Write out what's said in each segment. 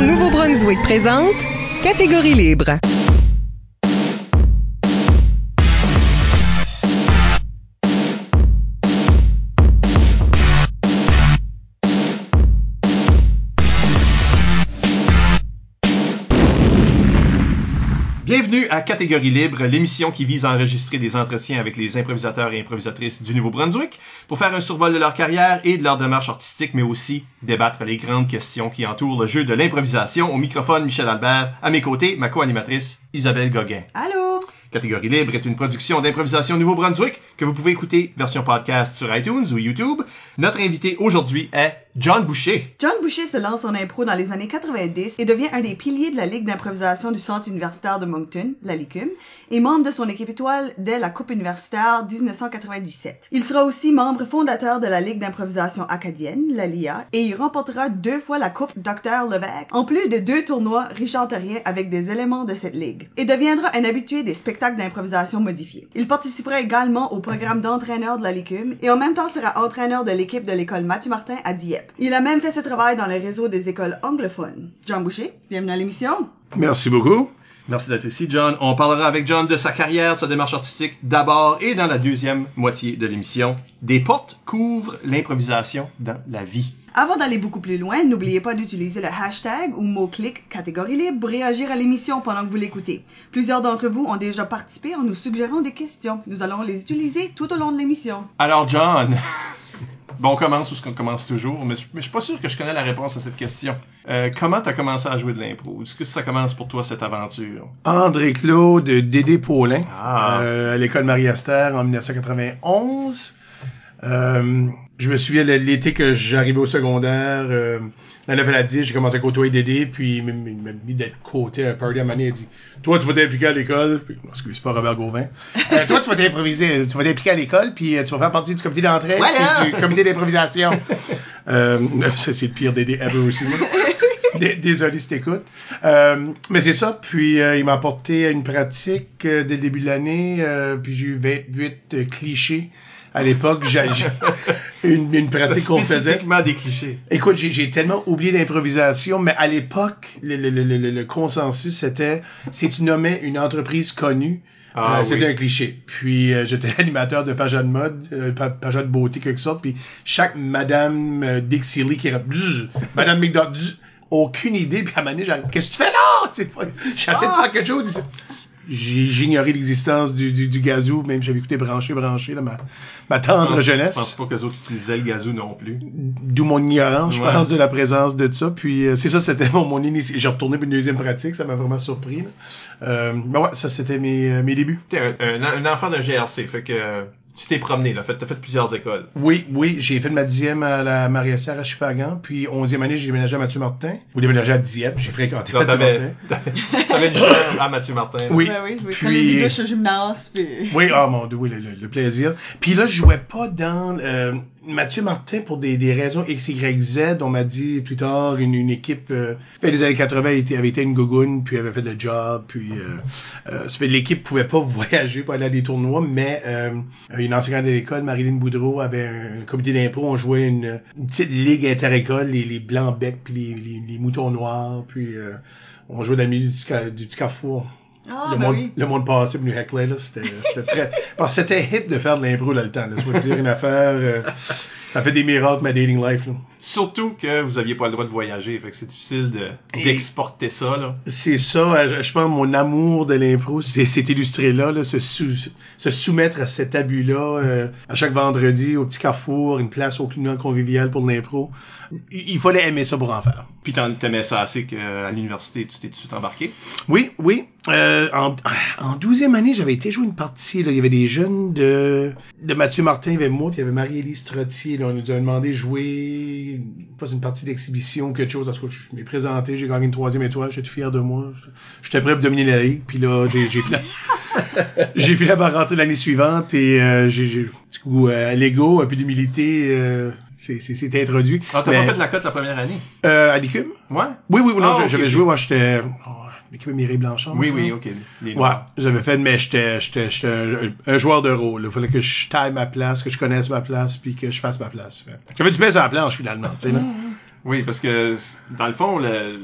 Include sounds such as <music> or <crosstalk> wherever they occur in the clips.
Nouveau-Brunswick présente Catégorie libre. À Catégorie Libre, l'émission qui vise à enregistrer des entretiens avec les improvisateurs et improvisatrices du Nouveau-Brunswick pour faire un survol de leur carrière et de leur démarche artistique, mais aussi débattre les grandes questions qui entourent le jeu de l'improvisation. Au microphone, Michel Albert. À mes côtés, ma co-animatrice, Isabelle Gauguin. Allô? Catégorie Libre est une production d'improvisation Nouveau-Brunswick que vous pouvez écouter version podcast sur iTunes ou YouTube. Notre invité aujourd'hui est John Boucher. John Boucher se lance en impro dans les années 90 et devient un des piliers de la Ligue d'improvisation du Centre universitaire de Moncton, la LICUM, et membre de son équipe étoile dès la Coupe universitaire 1997. Il sera aussi membre fondateur de la Ligue d'improvisation acadienne, la LIA, et il remportera deux fois la Coupe Dr. Levesque, en plus de deux tournois Richard avec des éléments de cette ligue, et deviendra un habitué des spectacles d'improvisation modifiés. Il participera également au programme d'entraîneur de la LICUM et en même temps sera entraîneur de l'équipe de l'école Mathieu Martin à Dieppe. Il a même fait ce travail dans le réseau des écoles anglophones. John Boucher, bienvenue à l'émission. Merci beaucoup. Merci d'être ici, John. On parlera avec John de sa carrière, de sa démarche artistique d'abord et dans la deuxième moitié de l'émission. Des portes couvrent l'improvisation dans la vie. Avant d'aller beaucoup plus loin, n'oubliez pas d'utiliser le hashtag ou mot-clic catégorie libre pour réagir à l'émission pendant que vous l'écoutez. Plusieurs d'entre vous ont déjà participé en nous suggérant des questions. Nous allons les utiliser tout au long de l'émission. Alors, John, bon, on commence où ce qu'on commence toujours, mais je, mais je suis pas sûr que je connais la réponse à cette question. Euh, comment t'as commencé à jouer de l'impro? Est-ce que ça commence pour toi, cette aventure? André Claude Dédé Paulin, Ah. euh, à l'école Marie-Astère en 1991. Euh, je me souviens de l'été que j'arrivais au secondaire, euh, la à 10, j'ai commencé à côtoyer Dédé, puis il m'a mis d'être côté à un party à il a dit « Toi, tu vas t'impliquer à l'école. » Puis, excuse, c'est pas Robert Gauvin. Euh, toi, tu vas t'improviser, tu vas t'impliquer à l'école, puis euh, tu vas faire partie du comité d'entrée, Voilà. puis du comité d'improvisation. euh, <laughs> ça, c'est le pire Dédé ever aussi, Désolé si t'écoutes. Euh, mais c'est ça. Puis euh, il m'a apporté une pratique euh, dès le début de l'année. euh, puis j'ai eu 28 euh, clichés à l'époque. Une, une pratique qu'on faisait. Des clichés. Écoute, j'ai j'ai tellement oublié d'improvisation, mais à l'époque, le, le, le, le, le consensus c'était si tu nommais une entreprise connue, Ah, euh, c'était oui. un cliché. Puis euh, j'étais <laughs> l'animateur de Paja de mode, euh, pa- Paja de beauté quelque sorte. Puis chaque Madame euh, Dixie Lee qui era Madame McDonald, aucune idée. Puis à un moment donné, qu'est-ce que tu fais là Tu sais, J'essaie de faire quelque chose. Ignoré l'existence du, du, du gazou, même j'avais écouté branché, branché, là, ma, ma tendre Je pense- jeunesse Je pense pas que les autres utilisaient le gazou non plus. d'où mon ignorance, je pense, de la présence de ça. Puis euh, c'est ça, c'était mon, mon initiative. J'ai retourné pour une deuxième pratique, ça m'a vraiment surpris. là. Euh, ben ouais, ça c'était mes, euh, mes débuts. T'es un, un, un enfant d'un GRC, fait que euh, tu t'es promené, là. Fait, t'as fait plusieurs écoles. Oui, oui, j'ai fait ma dixième à la Marie-Astère à Chupagan, puis onzième année, j'ai déménagé à Mathieu Martin. Ou déménagé à Dieppe, j'ai fréquenté Mathieu t'avais, Martin. t'avais, une chambre à Mathieu Martin. Oui. Ouais, oui, oui. Puis- Puis... les douches au gymnase, puis... Oui, ah mon dieu, oui, le, le- le plaisir. Puis là, je jouais pas dans euh, Mathieu Martin pour des, des raisons X, Y, Z. On m'a dit plus tard une, une équipe euh, fait les années 80 avait été, avait été une gogoune, puis avait fait le job, puis euh, euh, l'équipe pouvait pas <laughs> voyager pour aller à des tournois, mais euh, une enseignante de l'école, Marilyn Boudreau, avait un, comité d'impro, on jouait une, une petite ligue interécole, les, les blancs becs, puis les, les, moutons noirs, puis euh, on jouait dans le milieu du, du petit carrefour Ah, le, ben monde, oui. le monde pour nous heckler, là, c'était, c'était très... Parce que c'était hip de faire de l'impro dans le temps, laisse-moi te dire une affaire, euh, ça fait des miracles, ma dating life, là. Surtout que vous aviez pas le droit de voyager, fait que c'est difficile de, d'exporter ça, là. C'est ça, euh, je, je pense, mon amour de l'impro, c'est, c'est illustré là, là se, sou- se soumettre à cet abus-là, euh, à chaque vendredi, au petit carrefour, une place aucunement conviviale pour l'impro. Il, fallait aimer ça pour en faire. Puis t'aimais ça assez qu'à l'université, tu t'es tout de suite embarqué? Oui, oui. Euh, en, en 12e année, j'avais été jouer une partie. Là. Il y avait des jeunes de, de Mathieu Martin, il y avait moi, puis il y avait Marie-Élise Trottier. Là. On nous a demandé de jouer, pas une partie d'exhibition, quelque chose. En tout cas, je m'ai présenté, j'ai gagné une troisième étoile, j'étais fier de moi. J'étais prêt pour dominer la ligue, puis là, j'ai fini, <laughs> j'ai fini par rentrer l'année suivante et euh, j'ai, j'ai, du coup, euh, l'ego, un peu d'humilité, euh, c'est, introduit. Ah, t'as pas fait de la cote la première année? euh, à l'ICUM? Ouais? Oui, oui, non, Ah, j'avais ok. joué, moi, j'étais, oh, l'équipe Mireille Blanchard. Oui, oui, ok. Les Ouais, j'avais fait, mais j'étais, j'étais, j'étais un, joueur de rôle. Il fallait que je taille ma place, que je connaisse ma place, puis que je fasse ma place. J'avais du plaisir à la planche, finalement, tu sais, là. Oui, parce que dans le fond, le,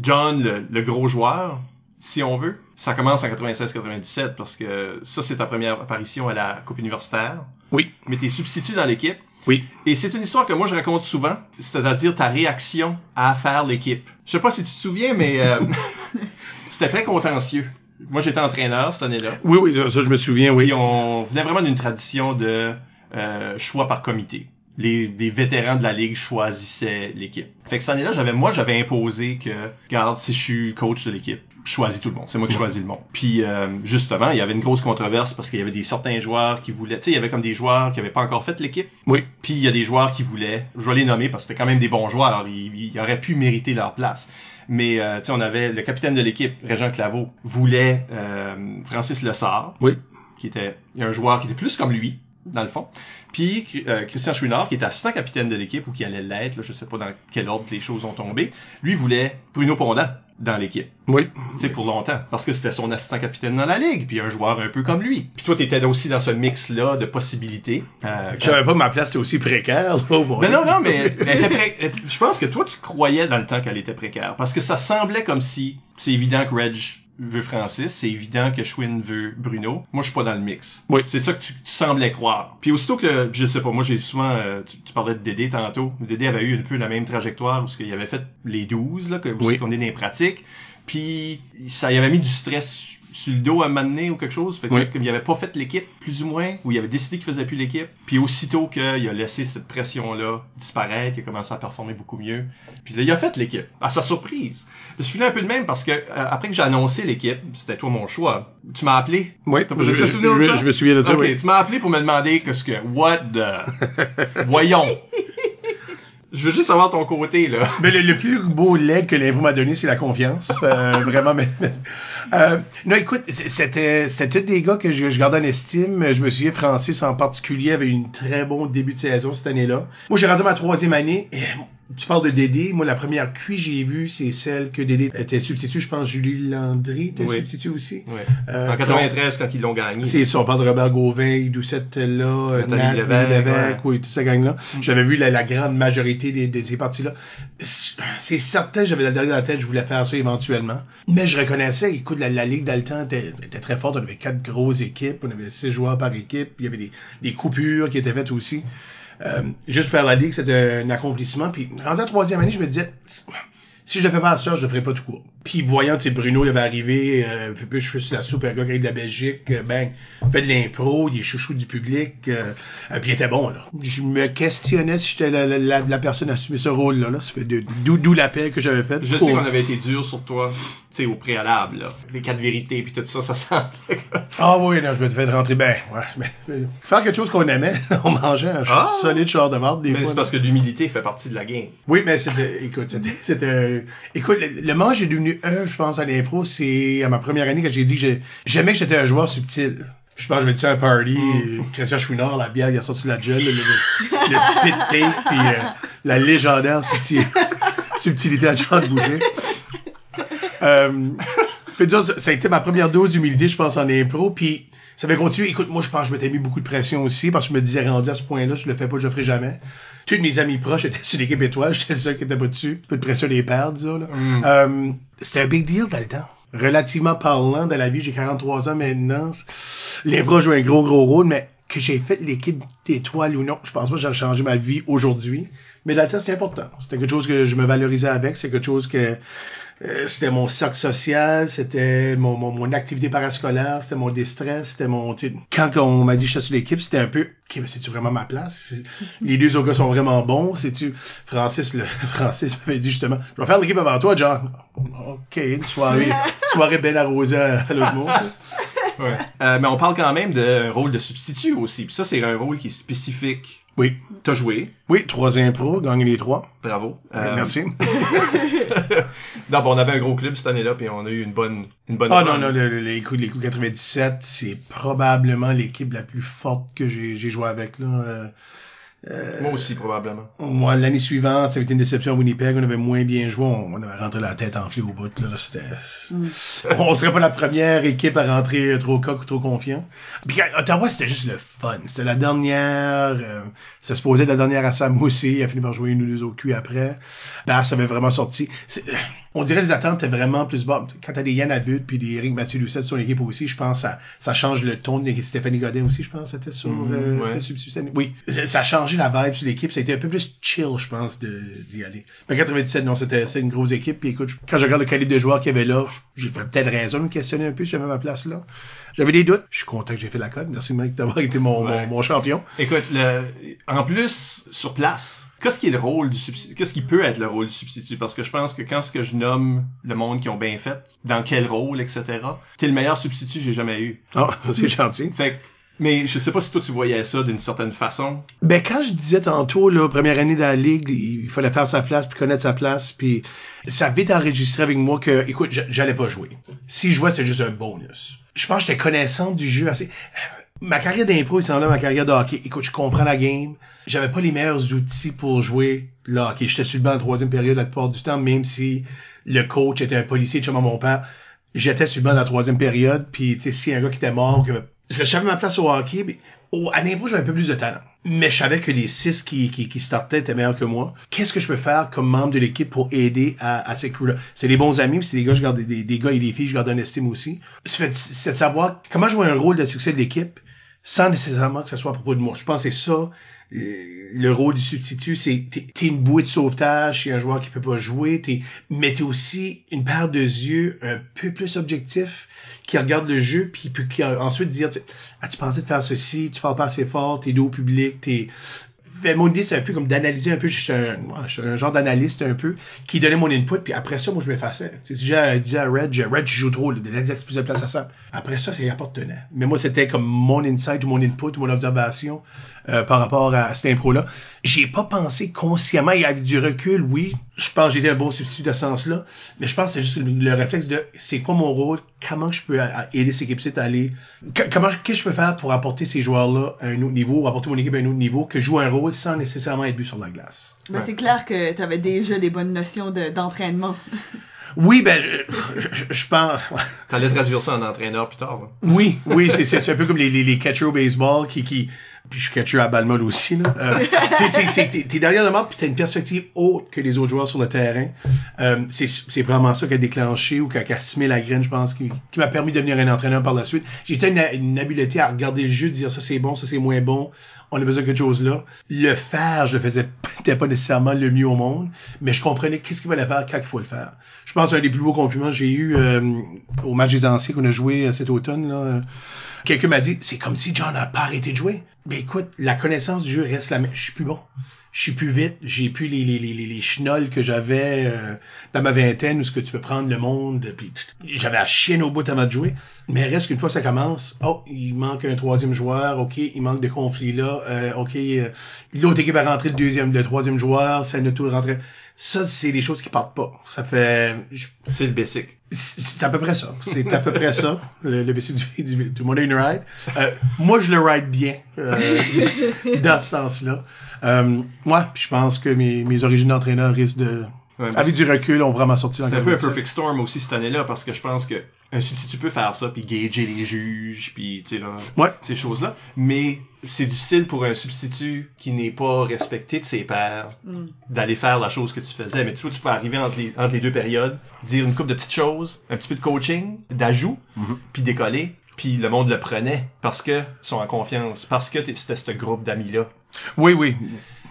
John, le, le gros joueur, si on veut, ça commence en 96-97 parce que ça, c'est ta première apparition à la Coupe universitaire. Oui. Mais t'es substitut dans l'équipe. Oui. Et c'est une histoire que moi je raconte souvent, c'est-à-dire ta réaction à faire l'équipe. Je sais pas si tu te souviens, mais euh, <laughs> c'était très contentieux. Moi j'étais entraîneur cette année-là. Oui, oui, ça je me souviens, oui. Puis on venait vraiment d'une tradition de euh, choix par comité. Les, les vétérans de la ligue choisissaient l'équipe. Fait que cette année-là, j'avais moi j'avais imposé que, regarde, si je suis coach de l'équipe, choisis tout le monde. C'est moi qui choisis le monde. Puis euh, justement, il y avait une grosse controverse parce qu'il y avait des certains joueurs qui voulaient, tu sais, il y avait comme des joueurs qui avaient pas encore fait l'équipe. Oui. Puis il y a des joueurs qui voulaient, je vais les nommer parce que c'était quand même des bons joueurs, ils, ils auraient pu mériter leur place. Mais euh, tu sais, on avait le capitaine de l'équipe, Régent Claveau, voulait euh, Francis Lessard, Oui. qui était un joueur qui était plus comme lui dans le fond. Puis euh, Christian Chouinard, qui était assistant capitaine de l'équipe ou qui allait l'être, je sais pas dans quel ordre les choses ont tombé, lui voulait Bruno Pondant dans l'équipe. Oui. Tu sais, pour longtemps. Parce que c'était son assistant capitaine dans la ligue, puis un joueur un peu comme lui. Puis toi, t'étais aussi dans ce mix-là de possibilités. Euh, Je savais pas que ma place était aussi précaire. là, oh mais non, non, mais elle était pré- elle- je pense que toi, tu croyais dans le temps qu'elle était précaire. Parce que ça semblait comme si, c'est évident que Reg veut Francis, c'est évident que Schwinn veut Bruno. Moi, je suis pas dans le mix. Oui. C'est ça que tu, tu semblais croire. Puis aussitôt que, je sais pas, moi, j'ai souvent, euh, tu, tu parlais de Dédé tantôt. Dédé avait eu un peu la même trajectoire où il avait fait les 12, là, que, où Oui. qu'on est dans les pratiques. Puis ça y avait mis du stress sur le dos à donné ou quelque chose. Fait que, Oui. comme il avait pas fait l'équipe, plus ou moins, ou il avait décidé qu'il faisait plus l'équipe. Puis aussitôt qu'il a laissé cette pression-là disparaître, il a commencé à performer beaucoup mieux. Puis là, il a fait l'équipe. À sa surprise. Je suis un peu de même parce que euh, après que j'ai annoncé l'équipe, c'était toi mon choix. Tu m'as appelé? Oui, je, je- me souviens de ça, oui. tu m'as appelé pour me demander que ce que. What the. <laughs> Voyons. Je veux juste savoir ton côté, là. <laughs> Mais le, plus beau leg que l'impro m'a donné, c'est la confiance. Euh, <laughs> vraiment, mais... euh, non, écoute, c'était c'était des gars que je, je garde en estime. Je me souviens, Francis en particulier avait eu une très bon début de saison cette année-là. Moi, j'ai rendu ma troisième année. Et, tu parles de Dédé. Moi, la première cuit que j'ai vue, c'est celle que Dédé était substitut. Je pense Julie Landry était Oui. substitut aussi. Euh, en 93, quand ils l'ont gagné. c'est ça, on parle de Robert Gauvin, Doucette là, Nathalie Nat, Lévesque, ouais. oui, toute cette gang-là. J'avais vu la, la grande majorité des, de ces parties-là. C'est certain, j'avais la dernière tête, je voulais faire ça éventuellement. Mais je reconnaissais, écoute, la, la Ligue temps était, était très forte. On avait quatre grosses équipes, on avait six joueurs par équipe, il y avait des, des coupures qui étaient faites aussi. Euh, juste faire la Ligue, c'était un accomplissement. Puis, rendu en troisième année, je me disais, si je le fais pas à ça, je le ferai pas tout court. Puis voyant, sais, Bruno, il avait arrivé, euh, puis, je suis sur la super gars qui arrive de la Belgique, euh, ben, fait de l'impro, il est chouchou du public, euh, euh, puis il était bon, là. Je me questionnais si j'étais la, la, la, la personne à assumer ce rôle-là, là. Ça fait de- d'où l'appel que j'avais fait. Je pour- sais qu'on avait été dur sur toi, tu sais, au préalable, là. Les quatre vérités, puis tout ça, ça semblait. <laughs> Ah oui, non, je me fait rentrer, ben, ouais. faire quelque chose qu'on aimait, <laughs> on mangeait un Ah! solide char de marde, des Mais fois. c'est parce que l'humilité fait partie de la game. Oui, mais c'était, écoute, c'était, c'était, écoute, le, le où j'ai un, je pense, à l'impro, c'est à ma première année que j'ai dit que j'ai- j'aimais que j'étais un joueur subtil. Je pense que je dit à un party, Mm. Christian Chouinard, la bière, il a sorti la gel, le, le, le spit tape, puis euh, la légendaire subtil, subtilité à Jean de Boucher. Euh, fait dire, ça a été ma première dose d'humilité, je pense, en impro, puis ça avait continué. Écoute, moi, je pense que je m'étais mis beaucoup de pression aussi, parce que je me disais, rendu à ce point-là, je le fais pas, je le ferai jamais. Tous mes amis proches étaient <laughs> sur l'équipe étoile, j'étais seul qui était pas dessus. Peu de pression les pères, disons, là. Euh, c'était un big deal dans le temps. Relativement parlant, dans la vie, j'ai 43 ans maintenant. L'impro joue un gros, gros rôle, mais que j'ai fait l'équipe d'étoiles ou non, je pense pas que j'ai changé ma vie aujourd'hui. Mais dans le temps, c'était important. C'était quelque chose que je me valorisais avec, c'est quelque chose que euh, c'était mon cercle social, c'était mon, mon, mon activité parascolaire, c'était mon déstress, c'était mon... tu sais, Quand on m'a dit que j'étais sur l'équipe, c'était un peu... OK, mais c'est-tu vraiment ma place? <laughs> Les deux autres gars sont vraiment bons. C'est-tu... Francis, le... <laughs> Francis m'avait dit justement, je vais faire l'équipe avant toi, John. OK, une soirée, soirée belle arrosée à, à l'autre monde. Ouais. Euh, mais on parle quand même d'un rôle de substitut aussi. Puis ça, c'est un rôle qui est spécifique. Oui. T'as joué. Oui, trois impros, gagné les trois. Bravo. Euh, Euh, Merci. <laughs> Non, bon, on avait un gros club cette année-là, puis on a eu une bonne, une bonne. Ah run. non, non, le- le- les coups, les coups 97, c'est probablement l'équipe la plus forte que j'ai j'ai joué avec. Là. Euh, Moi aussi, probablement. Moi, l'année suivante, ça avait été une déception à Winnipeg. On avait moins bien joué. On, on avait rentré la tête enflée au bout. Là, c'était... On serait pas la première équipe à rentrer trop coq ou trop confiant. Puis à Ottawa, c'était juste le fun. C'était la dernière... Euh, ça se posait de la dernière à Sam aussi. Il a fini par jouer une ou deux au cul après. Bass avait vraiment sorti. C'est- On dirait les attentes étaient vraiment plus bas. Quand t'as des Yann Abud puis des Eric Mathieu Lucette sur l'équipe aussi, je pense que ça, ça change le ton. de l'équipe. Stéphanie Godin aussi, je pense, c'était sur... Euh, ouais. était substitut. Oui, ça a changé la vibe sur l'équipe. Ça a été un peu plus chill, je pense, d'y aller. Mais 97, non, c'était une grosse équipe. Puis écoute, quand je regarde le calibre de joueurs qu'il y avait là, j'ai peut-être raison de me questionner un peu si j'avais ma place là. J'avais des doutes. Je suis content que j'ai fait la cote. Merci Mike d'avoir été mon, Ouais. mon, mon champion. Écoute, le, en plus, sur place, qu'est-ce qui est le rôle du substitut? Qu'est-ce qui peut être le rôle du substitut? Parce que je pense que quand ce que je nomme le monde qui ont bien fait, dans quel rôle, etc., t'es le meilleur substitut que j'ai jamais eu. Ah, <laughs> c'est gentil. Fait que, mais je sais pas si toi tu voyais ça d'une certaine façon. Ben quand je disais tantôt là, première année de la ligue, il fallait faire sa place puis connaître sa place puis ça a vite enregistré avec moi que écoute, j'allais pas jouer. Si je jouais, c'est juste un bonus. Je pense que j'étais connaissant du jeu assez ma carrière d'impro, il semblait ma carrière de hockey. Écoute, je comprends la game. J'avais pas les meilleurs outils pour jouer le hockey. J'étais sur le banc troisième période la plupart du temps, même si le coach était un policier de chez mon père. J'étais sur le banc dans la troisième période, puis tu sais, si un gars qui était mort, que... je savais ma place au hockey, mais au, à l'impro, j'avais un peu plus de talent. Mais je savais que les six qui, qui, qui startaient étaient meilleurs que moi. Qu'est-ce que je peux faire comme membre de l'équipe pour aider à, à ces crews-là? C'est des bons amis, c'est des gars, je garde des, des gars et des filles, je garde en estime aussi. C'est de savoir comment jouer un rôle de succès de l'équipe sans nécessairement que ce soit à propos de moi. Je pense que c'est ça euh, le rôle du substitut, c'est t'es une bouée de sauvetage chez un joueur qui peut pas jouer, t'es mais t'es aussi une paire de yeux un peu plus objectif qui regarde le jeu puis puis qui ensuite dire tu sais, ah pensais de faire ceci, tu parles pas assez fort, t'es dos au public, t'es mon idée, c'est un peu comme d'analyser un peu. Je suis un, genre d'analyste un peu qui donnait mon input, puis après ça, moi, je m'effaçais. Si j'ai dit à Red, Red, tu joues trop, là, laisse plus de place à ça. Après ça, c'est appartenant. Mais moi, c'était comme mon insight mon input mon observation euh, par rapport à cette impro-là. J'ai pas pensé consciemment et avec du recul, oui, je pense que j'étais un bon substitut de ce sens-là, mais je pense que c'est juste le, le réflexe de c'est quoi mon rôle, comment je peux aider cette équipe à aller, comment, qu'est-ce que je peux faire pour apporter ces joueurs-là à un autre niveau, ou apporter mon équipe à un autre niveau, que je joue un rôle sans nécessairement être vu sur la glace. Ben, Ouais. c'est clair que t'avais déjà des bonnes notions de- d'entraînement. <laughs> Oui, ben, je, je- je pense, T'allais traduire ça en entraîneur plus tard. hein. Oui, oui, c'est, c'est, c'est un peu comme les, les, les catchers au baseball qui, qui, puis je suis catcher à balle aussi, là. Euh, <laughs> t'es, derrière le marque puis t'as une perspective haute que les autres joueurs sur le terrain. Euh, c'est, vraiment ça qui a déclenché ou qui a, qui a semé la graine, je pense, qui, m'a permis de devenir un entraîneur par la suite. J'ai une, une habileté à regarder le jeu, dire ça c'est bon, ça c'est moins bon, on a besoin de quelque chose là. Le faire, je le faisais peut-être pas nécessairement le mieux au monde, mais je comprenais qu'est-ce qu'il fallait faire quand il faut le faire. Je pense un des plus beaux compliments que j'ai eu euh, au match des anciens qu'on a joué euh, cet automne, là, quelqu'un m'a dit, c'est comme si John n'a pas arrêté de jouer. Mais écoute, la connaissance du jeu reste la même. Je suis plus bon. Je suis plus vite. J'ai plus les, les, les, les, que j'avais euh, dans ma vingtaine où ce que tu peux prendre le monde. J'avais la chienne au bout avant de jouer. Mais reste qu'une fois ça commence, oh, il manque un troisième joueur, ok, il manque de conflit là, euh, ok, euh, l'autre équipe a rentré le deuxième, le troisième joueur, ça ne tout rentrer. Ça, c'est des choses qui partent pas. Ça fait, je- C'est le basic. c'est à peu près ça. C'est à peu près ça, le, le BC du, du, du Monday in Ride. Euh, moi, je le ride bien, euh, dans ce sens-là. Euh, moi, je pense que mes, mes origines d'entraîneur risquent de... Ouais, Avec du recul, on va vraiment sortir en C'est un peu un 97. perfect storm aussi cette année-là parce que je pense que un substitut peut faire ça puis gager les juges puis tu sais là Ouais. ces choses-là mais c'est difficile pour un substitut qui n'est pas respecté de ses pairs Mm. d'aller faire la chose que tu faisais mais tu vois tu peux arriver entre les, entre les deux périodes dire une couple de petites choses un petit peu de coaching d'ajout Mhm. puis décoller puis le monde le prenait parce que ils sont en confiance parce que c'était ce groupe d'amis là Oui, oui.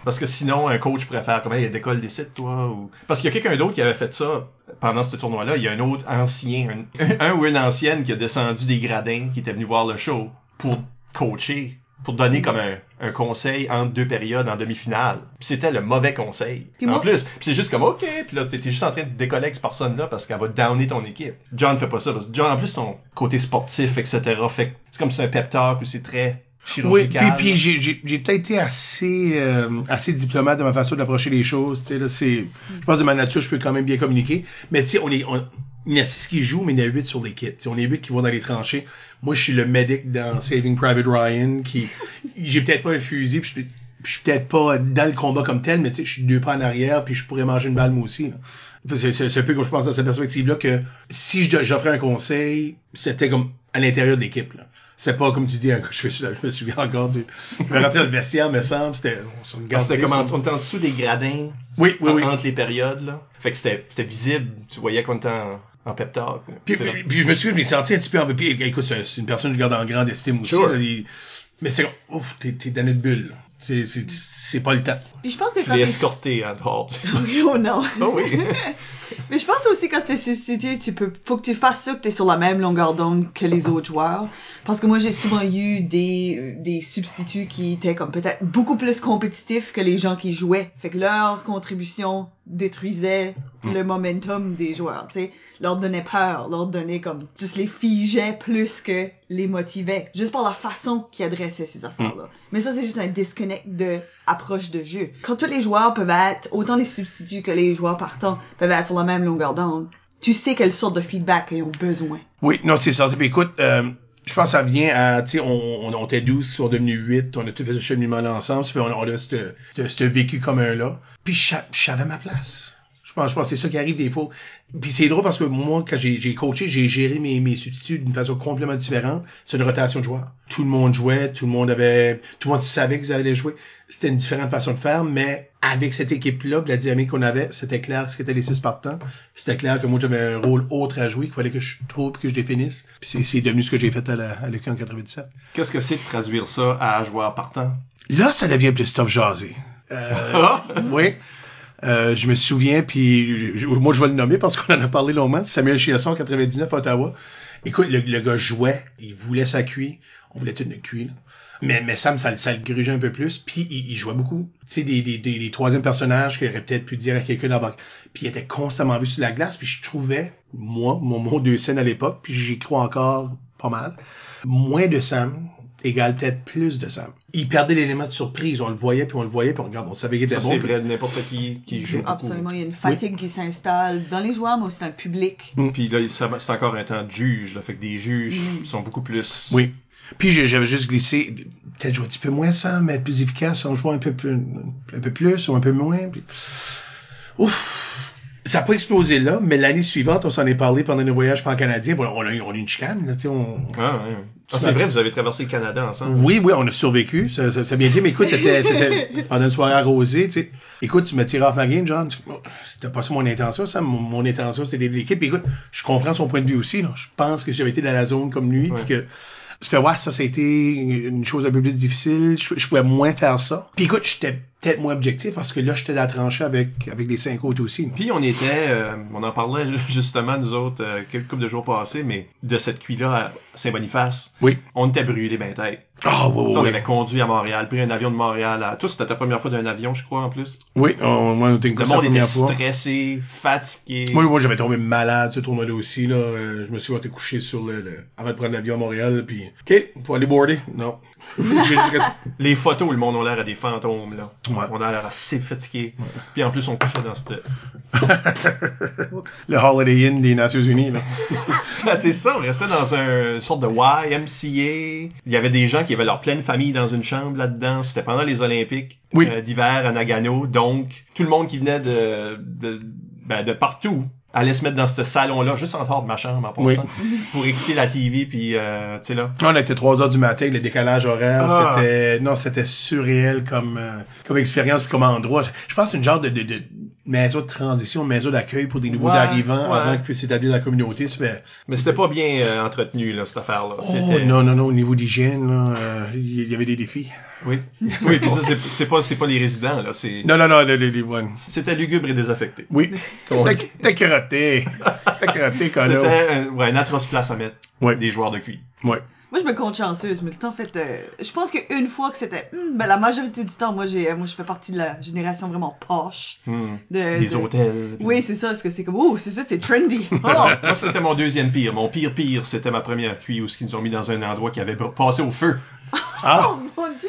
Parce que sinon, un coach pourrait faire comme, hey, décolle des sites, toi, ou... Parce qu'il y a quelqu'un d'autre qui avait fait ça pendant ce tournoi-là. Il y a un autre ancien, un, un ou une ancienne qui a descendu des gradins, qui était venu voir le show pour coacher, pour donner comme un, un conseil entre deux périodes en demi-finale. Puis c'était le mauvais conseil. Puis en moi- plus, Puis c'est juste comme, OK, puis là, t'es juste en train de décoller avec cette personne-là parce qu'elle va downer ton équipe. John fait pas ça, parce que John, en plus, ton côté sportif, etc., fait c'est comme si c'est un pep talk ou c'est très Oui, puis, puis j'ai, j'ai, j'ai peut-être été assez, euh, assez diplomate dans ma façon d'approcher les choses. Tu sais, là, c'est, je pense de ma nature, je peux quand même bien communiquer. Mais tu sais, on est, on, il y a six qui jouent, mais il y en a huit sur l'équipe. Tu sais, on est huit qui vont dans les tranchées. Moi, je suis le medic dans Saving Private Ryan, qui, j'ai peut-être pas un fusil, puis je suis suis peut-être pas dans le combat comme tel, mais tu sais, je suis deux pas en arrière, puis je pourrais manger une balle moi aussi. là. C'est c'est- c'est un peu comme je pense dans cette perspective-là que si j'offrais un conseil, c'était comme à l'intérieur de l'équipe. C'est pas comme tu dis, <laughs> je, je me souviens encore du. Je me rentrais dans le vestiaire, me semble, c'était. on se Ah, regarde C'était bien, comme en- c'est- on était en dessous des gradins Oui, oui, en- oui. entre les périodes là. Fait que c'était c'était visible, tu voyais qu'on était en, en pep talk. Puis, je me suis, je m'ai senti un petit peu en puis, écoute, c'est c'est une personne que je garde en grande estime aussi. Sure. là, il- mais c'est comme, ouf, t'es, t'es dans notre bulle. là. C'est, c'est, c'est pas le temps. Puis je pense que Je quand l'ai t'es- escorté à dehors. <laughs> oh non? Oh oui. <laughs> <laughs> Mais je pense aussi quand t'es substitut, tu peux, faut que tu fasses sûr que t'es sur la même longueur d'onde que les autres joueurs. Parce que moi, j'ai souvent eu des, des substituts qui étaient comme peut-être beaucoup plus compétitifs que les gens qui jouaient. Fait que leur contribution détruisait le momentum des joueurs, tu sais. Leur donnait peur, leur donnait comme, juste les figeait plus que les motivait. Juste par la façon qu'ils adressaient ces affaires-là. Mais ça, c'est juste un disconnect de approche de jeu. Quand tous les joueurs peuvent être, autant les substituts que les joueurs partants peuvent être la même longueur d'onde, tu sais quelle sorte de feedback ils ont besoin. Oui, non, c'est ça. Puis écoute, euh, je pense que ça vient à, tu sais, on, on, on était 12, ils sont devenus 8, on a tout fait ce cheminement ensemble, fait on, on a ce vécu commun-là. Puis je savais ma place. Je pense, je pense que c'est ça qui arrive des fois. Puis c'est drôle parce que moi, quand j'ai j'ai coaché, j'ai géré mes, mes substituts d'une façon complètement différente. C'est une rotation de joueurs. Tout le monde jouait, tout le monde avait, tout le monde savait qu'ils allaient jouer. C'était une différente façon de faire, mais avec cette équipe-là, la dynamique qu'on avait, c'était clair ce qu'étaient les six partants. C'était clair que moi, j'avais un rôle autre à jouer, qu'il fallait que je trouve, que je définisse. Puis c'est- c'est devenu ce que j'ai fait à la, à l'EQ en 97. Qu'est-ce que c'est de traduire ça à joueur partant? Là, ça devient plus stuff jasé. Euh, <laughs> oui. Euh, je me souviens, puis moi je vais le nommer parce <laughs> qu'on en a parlé longuement. Samuel Chiasson, 99 à Ottawa. Écoute, le, le gars jouait, il voulait sa cuit. On voulait tout notre cuit. Mais, mais Sam, ça, le grugeait un peu plus. Puis il, jouait beaucoup. Tu sais, des, des, des, troisième personnages qu'il aurait peut-être pu dire à quelqu'un dans la. Puis il était constamment vu sur la glace. Puis je trouvais, moi, mon mot deux scènes à l'époque, puis j'y crois encore pas mal, moins de Sam égale peut-être plus de Sam. Il perdait l'élément de surprise. On le voyait, puis on le voyait, puis on regarde, on savait qu'il était Ça, bon. c'est puis- vrai de n'importe qui qui joue beaucoup. Absolument, il y a une fatigue qui s'installe dans les joueurs, mais aussi dans le public. Puis là, c'est encore un temps de juge, là. Fait que des juges sont beaucoup plus... Oui. Puis j'avais juste glissé, peut-être jouer un petit peu moins ça, mais être plus efficace, on joue un peu plus, un peu plus ou un peu moins. Puis... Ouf! Ça n'a pas explosé là, mais l'année suivante, on s'en est parlé pendant nos voyages pan canadien. Bon, on a eu, on a eu une chicane, là, tu sais, on... Ah, ouais. Ah, c'est vrai, vous avez traversé le Canada ensemble. Oui, oui, on a survécu, ça, ça, ça a bien été, mais écoute, c'était, c'était pendant une soirée arrosée, tu sais. Écoute, tu m'as tiré off ma game, John. Oh, C'était pas ça mon intention, ça. Mon, mon intention, c'était d'aider l'équipe. Puis écoute, je comprends son point de vue aussi, là. Je pense que j'avais été dans la zone comme lui, puis que ça fait, ouais, ça, été une chose un peu plus difficile. Je, je pouvais moins faire ça. Puis écoute, j'étais peut-être moins objectif parce que là, j'étais dans la tranchée avec, avec les cinq autres aussi. Puis on était, euh, on en parlait <laughs> justement nous autres euh, quelques de jours passés, mais de cette cuit-là à Saint-Boniface, Oui. on était brûlés ben tête. Ah, oui, Ça, oui, on avait conduit à Montréal, pris un avion de Montréal à... Toi, c'était ta première fois d'un avion, je crois, en plus? Oui, on, moi, on était une Le monde était fois. stressé, fatigué. Moi, moi, j'avais tombé malade ce tournoi-là aussi, là. Euh, je me suis été couché sur le, le- avant de prendre l'avion à Montréal, puis, OK, faut aller boarder. Non. Les photos, le monde a l'air à des fantômes, là. Ouais. On a l'air assez fatigué. Puis en plus, on couchait dans cette... <laughs> le Holiday Inn des Nations Unies, là. Ah, <laughs> c'est ça, on restait dans un une sorte de YMCA. Il y avait des gens qui avaient leur pleine famille dans une chambre là-dedans. C'était pendant les Olympiques Oui. euh, d'hiver à Nagano. Donc, tout le monde qui venait de, de, ben, de partout allait se mettre dans ce salon-là, juste en dehors de ma chambre, en Oui. passant, pour écouter la TV, puis, euh, tu sais, là. On était 3 heures du matin, le décalage horaire, Ah. c'était, non, c'était surréel comme, euh, comme expérience puis comme endroit. Je pense que c'est une genre de, de, de maison de transition, maison d'accueil pour des nouveaux Ouais, arrivants ouais. avant qu'ils puissent s'établir dans la communauté. Fait, Mais c'était pas bien euh, entretenu, là, cette affaire-là. oh, non, non, non, au niveau d'hygiène, là, euh, il y avait des défis. Oui. <laughs> Oui, puis ça, c'est- pas, c'est pas les résidents, là. C'est, Non, non, non, les, les, les- ouais. c'était lugubre et désaffecté. Oui. T'as crotté. T'as crotté. C'était un, ouais, une atroce place à mettre Ouais. des joueurs de QI. Ouais. Moi, je me compte chanceuse, mais le temps fait, euh, je pense qu'une fois que c'était, hmm, ben, la majorité du temps, moi, j'ai, moi, je fais partie de la génération vraiment poche. Hmm. De, Des de- hôtels. Oui, c'est ça, parce que c'est comme, oh, c'est ça, c'est trendy. Oh! <laughs> Moi, c'était mon deuxième pire. Mon pire pire, c'était ma première cuit où ils nous ont mis dans un endroit qui avait passé au feu. Ah! oh mon dieu!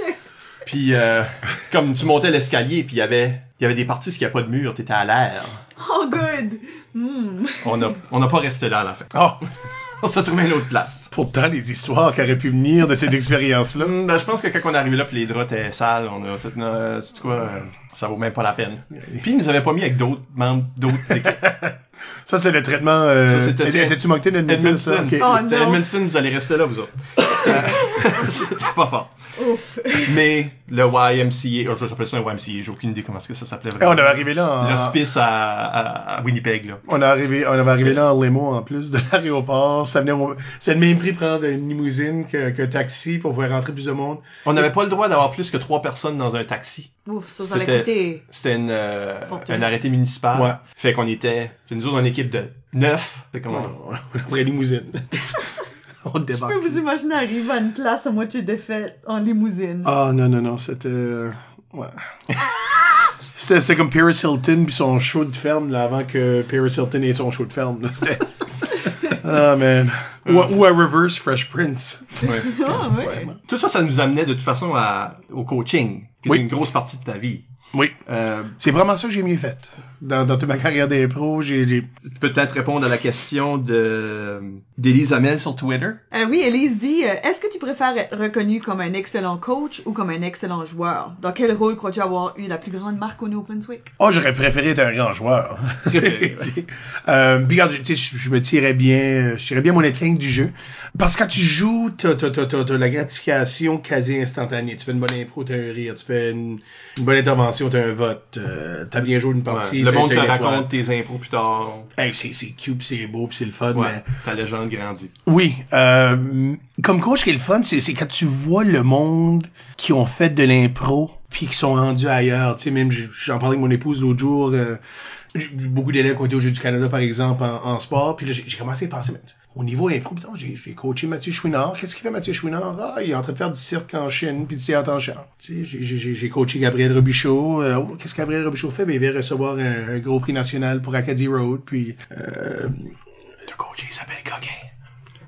Puis, euh, <laughs> comme tu montais l'escalier, puis il y avait, il y avait des parties où il n'y a pas de mur, t'étais à l'air. Oh, good! Hmm. On n'a on n'a pas resté là à la fin. Oh! <laughs> on s'est trouvé une autre place. Pourtant, les histoires qui auraient pu venir de cette expérience-là. Hum, ben, je pense que quand on est arrivé là, puis les draps étaient sales, on a fait, euh, c'est quoi, euh, ça vaut même pas la peine. Puis ils nous avaient pas mis avec d'autres membres d'autres <laughs> équipes. Ça, c'est le traitement... Euh... Ça, c'était- Étais-tu Moncton Edmondson, ça? Edmondson. Ok. Oh. Edmondson, vous allez rester là, vous autres. <laughs> Euh, C'était pas fort. Ouf. Mais le YMCA, oh, je s'appelle ça un YMCA, j'ai aucune idée comment est-ce que ça s'appelait Eh, vraiment. on avait arrivé là en... L'hospice à, à, à Winnipeg, là. On, est arrivé, on avait arrivé là en limo en plus de <laughs> l'aéroport. Ça venait, au- c'est le même prix de prendre une limousine que, que taxi pour pouvoir rentrer plus de monde. On n'avait pas le droit d'avoir plus que trois personnes dans un taxi. Ouf, ça, ça allait C'était- coûter. C'était une, euh, un arrêté municipal. Ouais. Fait qu'on était, c'est nous autres une équipe de neuf. Fait qu'on, <laughs> On, on avait limousine. on Je peux débarque. vous imaginer arriver à une place à moitié défaite en limousine. Ah non, non, non, c'était... euh, Ouais. <laughs> C'était, c'était comme Paris Hilton puis son show de ferme là, avant que Paris Hilton ait son show de ferme. Là. C'était... <laughs> Ah, man. Ou, ou à Reverse Fresh Prince. ouais. <laughs> Ah, ouais. Tout ça, ça nous amenait de toute façon à, au coaching, qui Oui. est une grosse partie de ta vie. Oui. Euh, C'est vraiment ça que j'ai mieux fait. Dans, dans toute ma carrière des pros, j'ai... j'ai... tu peux peut-être répondre à la question de d'Élise Hamel sur Twitter? Euh, oui, Elise dit euh, Est-ce que tu préfères être reconnu comme un excellent coach ou comme un excellent joueur? Dans quel rôle crois-tu avoir eu la plus grande marque au New-Brunswick Oh, j'aurais préféré être un grand joueur. <laughs> euh, puis regarde, tu sais, je, me tirais bien, je tirais bien mon épingle du jeu. Parce que quand tu joues, t'as, t'as, t'as, t'as, t'as la gratification quasi instantanée. Tu fais une bonne impro, t'as un rire. Tu fais une, une bonne intervention, un vote. Euh, t'as bien joué une partie. Ouais. Le monde te raconte tes impôts plus tard. Hey, c'est, c'est cute, c'est beau, c'est le fun, Ouais. mais... Ta légende grandit. Oui, euh, comme coach, ce qui est le fun, c'est, c'est quand tu vois le monde qui ont fait de l'impro puis qui sont rendus ailleurs. Tu sais, même j'en parlais avec mon épouse l'autre jour. euh, beaucoup d'élèves qui ont été au Jeux du Canada, par exemple, en, sport. Puis là, j'ai, commencé à penser, mais au niveau impro, j'ai, coaché Mathieu Chouinard. Qu'est-ce qu'il fait Mathieu Chouinard? Ah, il est en train de faire du cirque en Chine puis du théâtre en Chine. J'ai, coaché Gabriel Robichaud. Euh, oh, qu'est-ce que Gabriel Robichaud fait? Ben, il vient recevoir un, gros prix national pour Acadie Road. Puis, euh, t'as coaché Isabelle Gauguin.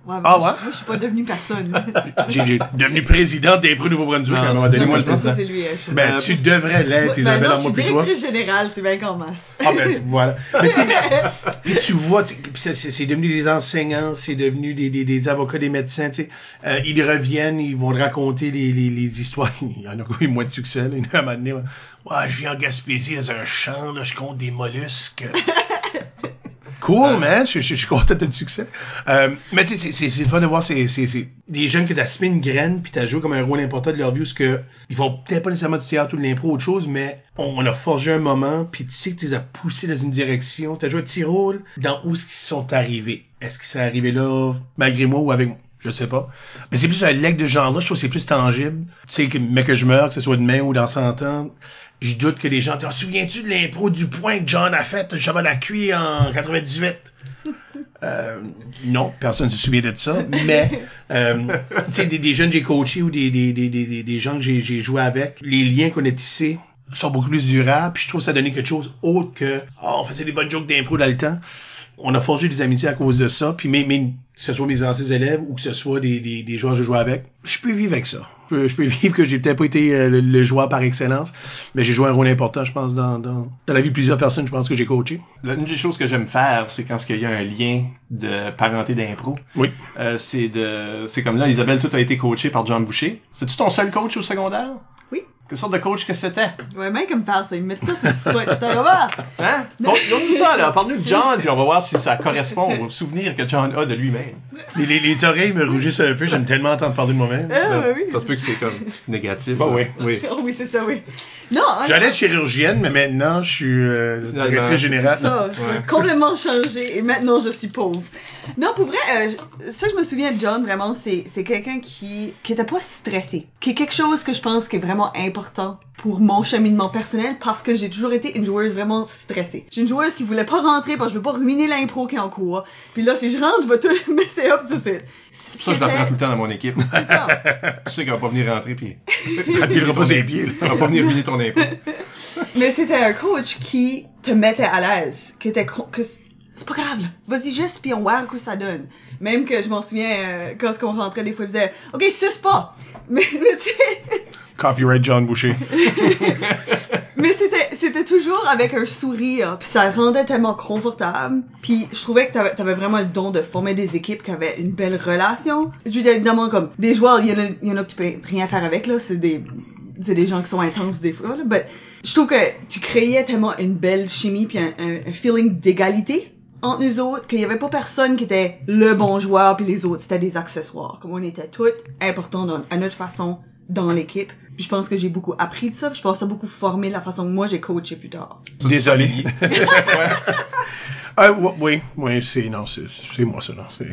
Ouais, Ah, ouais? je- Moi, je suis pas devenue personne. <laughs> J'ai devenu président des Prix Nouveau-Brunswick à un moment donné. moi, le je Ça, pense. président. c'est lui. euh, je- Ben, Euh, tu devrais l'être, Ben Isabelle, non, en je moi suis plus toi. directrice générale, c'est bien qu'en masse. Ah ben, tu- voilà. Mais tu sais, <laughs> puis tu vois, tu sais, puis c'est- devenu des enseignants, c'est devenu des, des, des avocats, des médecins, tu sais. Euh, ils reviennent, ils vont te raconter les, les, les histoires. <laughs> Il y en a qui ont eu moins de succès, là. A un moment donné, ouais, Ouais, je viens en Gaspésie dans un champ, là, je compte des mollusques. Cool, man. Je, je, je suis content de le succès. Euh, mais tu sais, c'est- c'est fun de voir c'est c'est c'est des jeunes que t'as semé une graine puis t'as joué comme un rôle important de leur vie, parce que ils font peut-être pas nécessairement du théâtre ou de l'impro ou autre chose, mais on, on a forgé un moment puis tu sais que tu les as poussés dans une direction. T'as joué un petit rôle dans où est-ce qu'ils sont arrivés. Est-ce qu'ils sont arrivés là malgré moi ou avec moi? Je sais pas. Mais c'est plus un leg de ce genre-là. Je trouve que c'est plus tangible. Tu sais, mais que je meurs, que ce soit demain ou dans 100 ans, je doute que les gens disent, Ah, souviens-tu de l'impro du point que John a fait, cheval à cuit en 98? Euh, non, personne ne se souvient de ça, mais euh, tu sais, des, des jeunes que j'ai coachés ou des, des, des, des, des gens que j'ai, j'ai joué avec, les liens qu'on a tissés sont beaucoup plus durables, puis je trouve que ça donnait quelque chose autre que oh, on faisait des bonnes jokes d'impro dans le temps. On a forgé des amitiés à cause de ça, puis même, que ce soit mes anciens élèves ou que ce soit des, des, des joueurs que je jouais avec, je peux vivre avec ça. Je peux, je peux <laughs> vivre que j'ai peut-être pas été euh, le, le joueur par excellence, mais j'ai joué un rôle important, je pense, dans, dans, dans la vie de plusieurs personnes, je pense que j'ai coaché. L'une des choses que j'aime faire, c'est quand il y a un lien de parenté d'impro. Oui. Euh, c'est de, c'est comme là, Isabelle, tout a été coaché par John Boucher. C'est-tu ton seul coach au secondaire? Quelle sorte de coach que c'était? Ouais, mec, comme parle ça, ils mettent ça sur le spot. T'as voir? Hein? Donne-nous ça, là. Parle-nous de John, puis on va voir si ça correspond aux souvenirs que John a de lui-même. Les, les, les oreilles me rougissent un peu, j'aime tellement entendre parler de moi-même. Ah, ouais, oui. Ça se peut que c'est comme négatif. Bah oui, oui. <laughs> Oh, oui, c'est ça, oui. Non, hein, J'allais être chirurgienne, mais maintenant, je suis euh, directrice générale. C'est ça, Ouais. complètement changé et maintenant je suis pauvre. Non, pour vrai, euh, ça je me souviens de John, vraiment, c'est c'est quelqu'un qui qui était pas stressé, qui est quelque chose que je pense qui est vraiment important pour mon cheminement personnel parce que j'ai toujours été une joueuse vraiment stressée. J'ai une joueuse qui voulait pas rentrer parce que je veux pas ruiner l'impro qui est en cours. Puis là, si je rentre, je vais tout <laughs> messer up, ça c'est. Ça que je la prends tout le temps dans mon équipe. C'est ça. <laughs> Je sais qu'elle va pas venir rentrer, puis <laughs> Elle pilera pas ses pieds. elle va pas venir ruiner ton impôt. Mais c'était un coach qui te mettait à l'aise, qui était que c'est pas grave. Vas-y juste puis on voit que ça donne. Même que je m'en souviens euh, quand on rentrait des fois il faisait OK, suce pas. Mais, mais tu sais Copyright John Boucher. <laughs> Mais c'était c'était toujours avec un sourire, puis ça rendait tellement confortable. Puis je trouvais que t'avais avais vraiment le don de former des équipes qui avaient une belle relation. Je veux dire, évidemment, comme des joueurs, il y en a, y en a que tu peux rien faire avec, là. C'est des c'est des gens qui sont intenses des fois, là. Mais je trouve que tu créais tellement une belle chimie puis un, un, feeling d'égalité entre nous autres qu'il y avait pas personne qui était le bon joueur puis les autres c'était des accessoires. Comme on était toutes importants dans- à notre façon dans l'équipe. Puis je pense que j'ai beaucoup appris de ça. Puis je pense que ça a beaucoup formé la façon que moi j'ai coaché plus tard. Désolé. <laughs> Ah, oui, oui, oui, c'est, non, c'est, c'est moi ça, non, c'est... <laughs>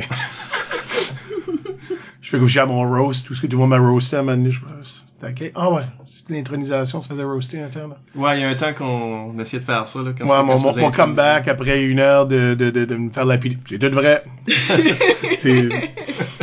je fais comme j'ai à mon roast, tout ce que tout le monde m'a roasté à moment donné, je pense. Ok. Ah ouais, c'est l'intronisation se faisait roaster un temps, là. Ouais, il y a un temps qu'on essayait de faire ça, là. Quand Ouais, mon, mon, mon comeback après une heure de, de, de, de me faire la pili. C'est tout vrai. <laughs> c'est, ouais.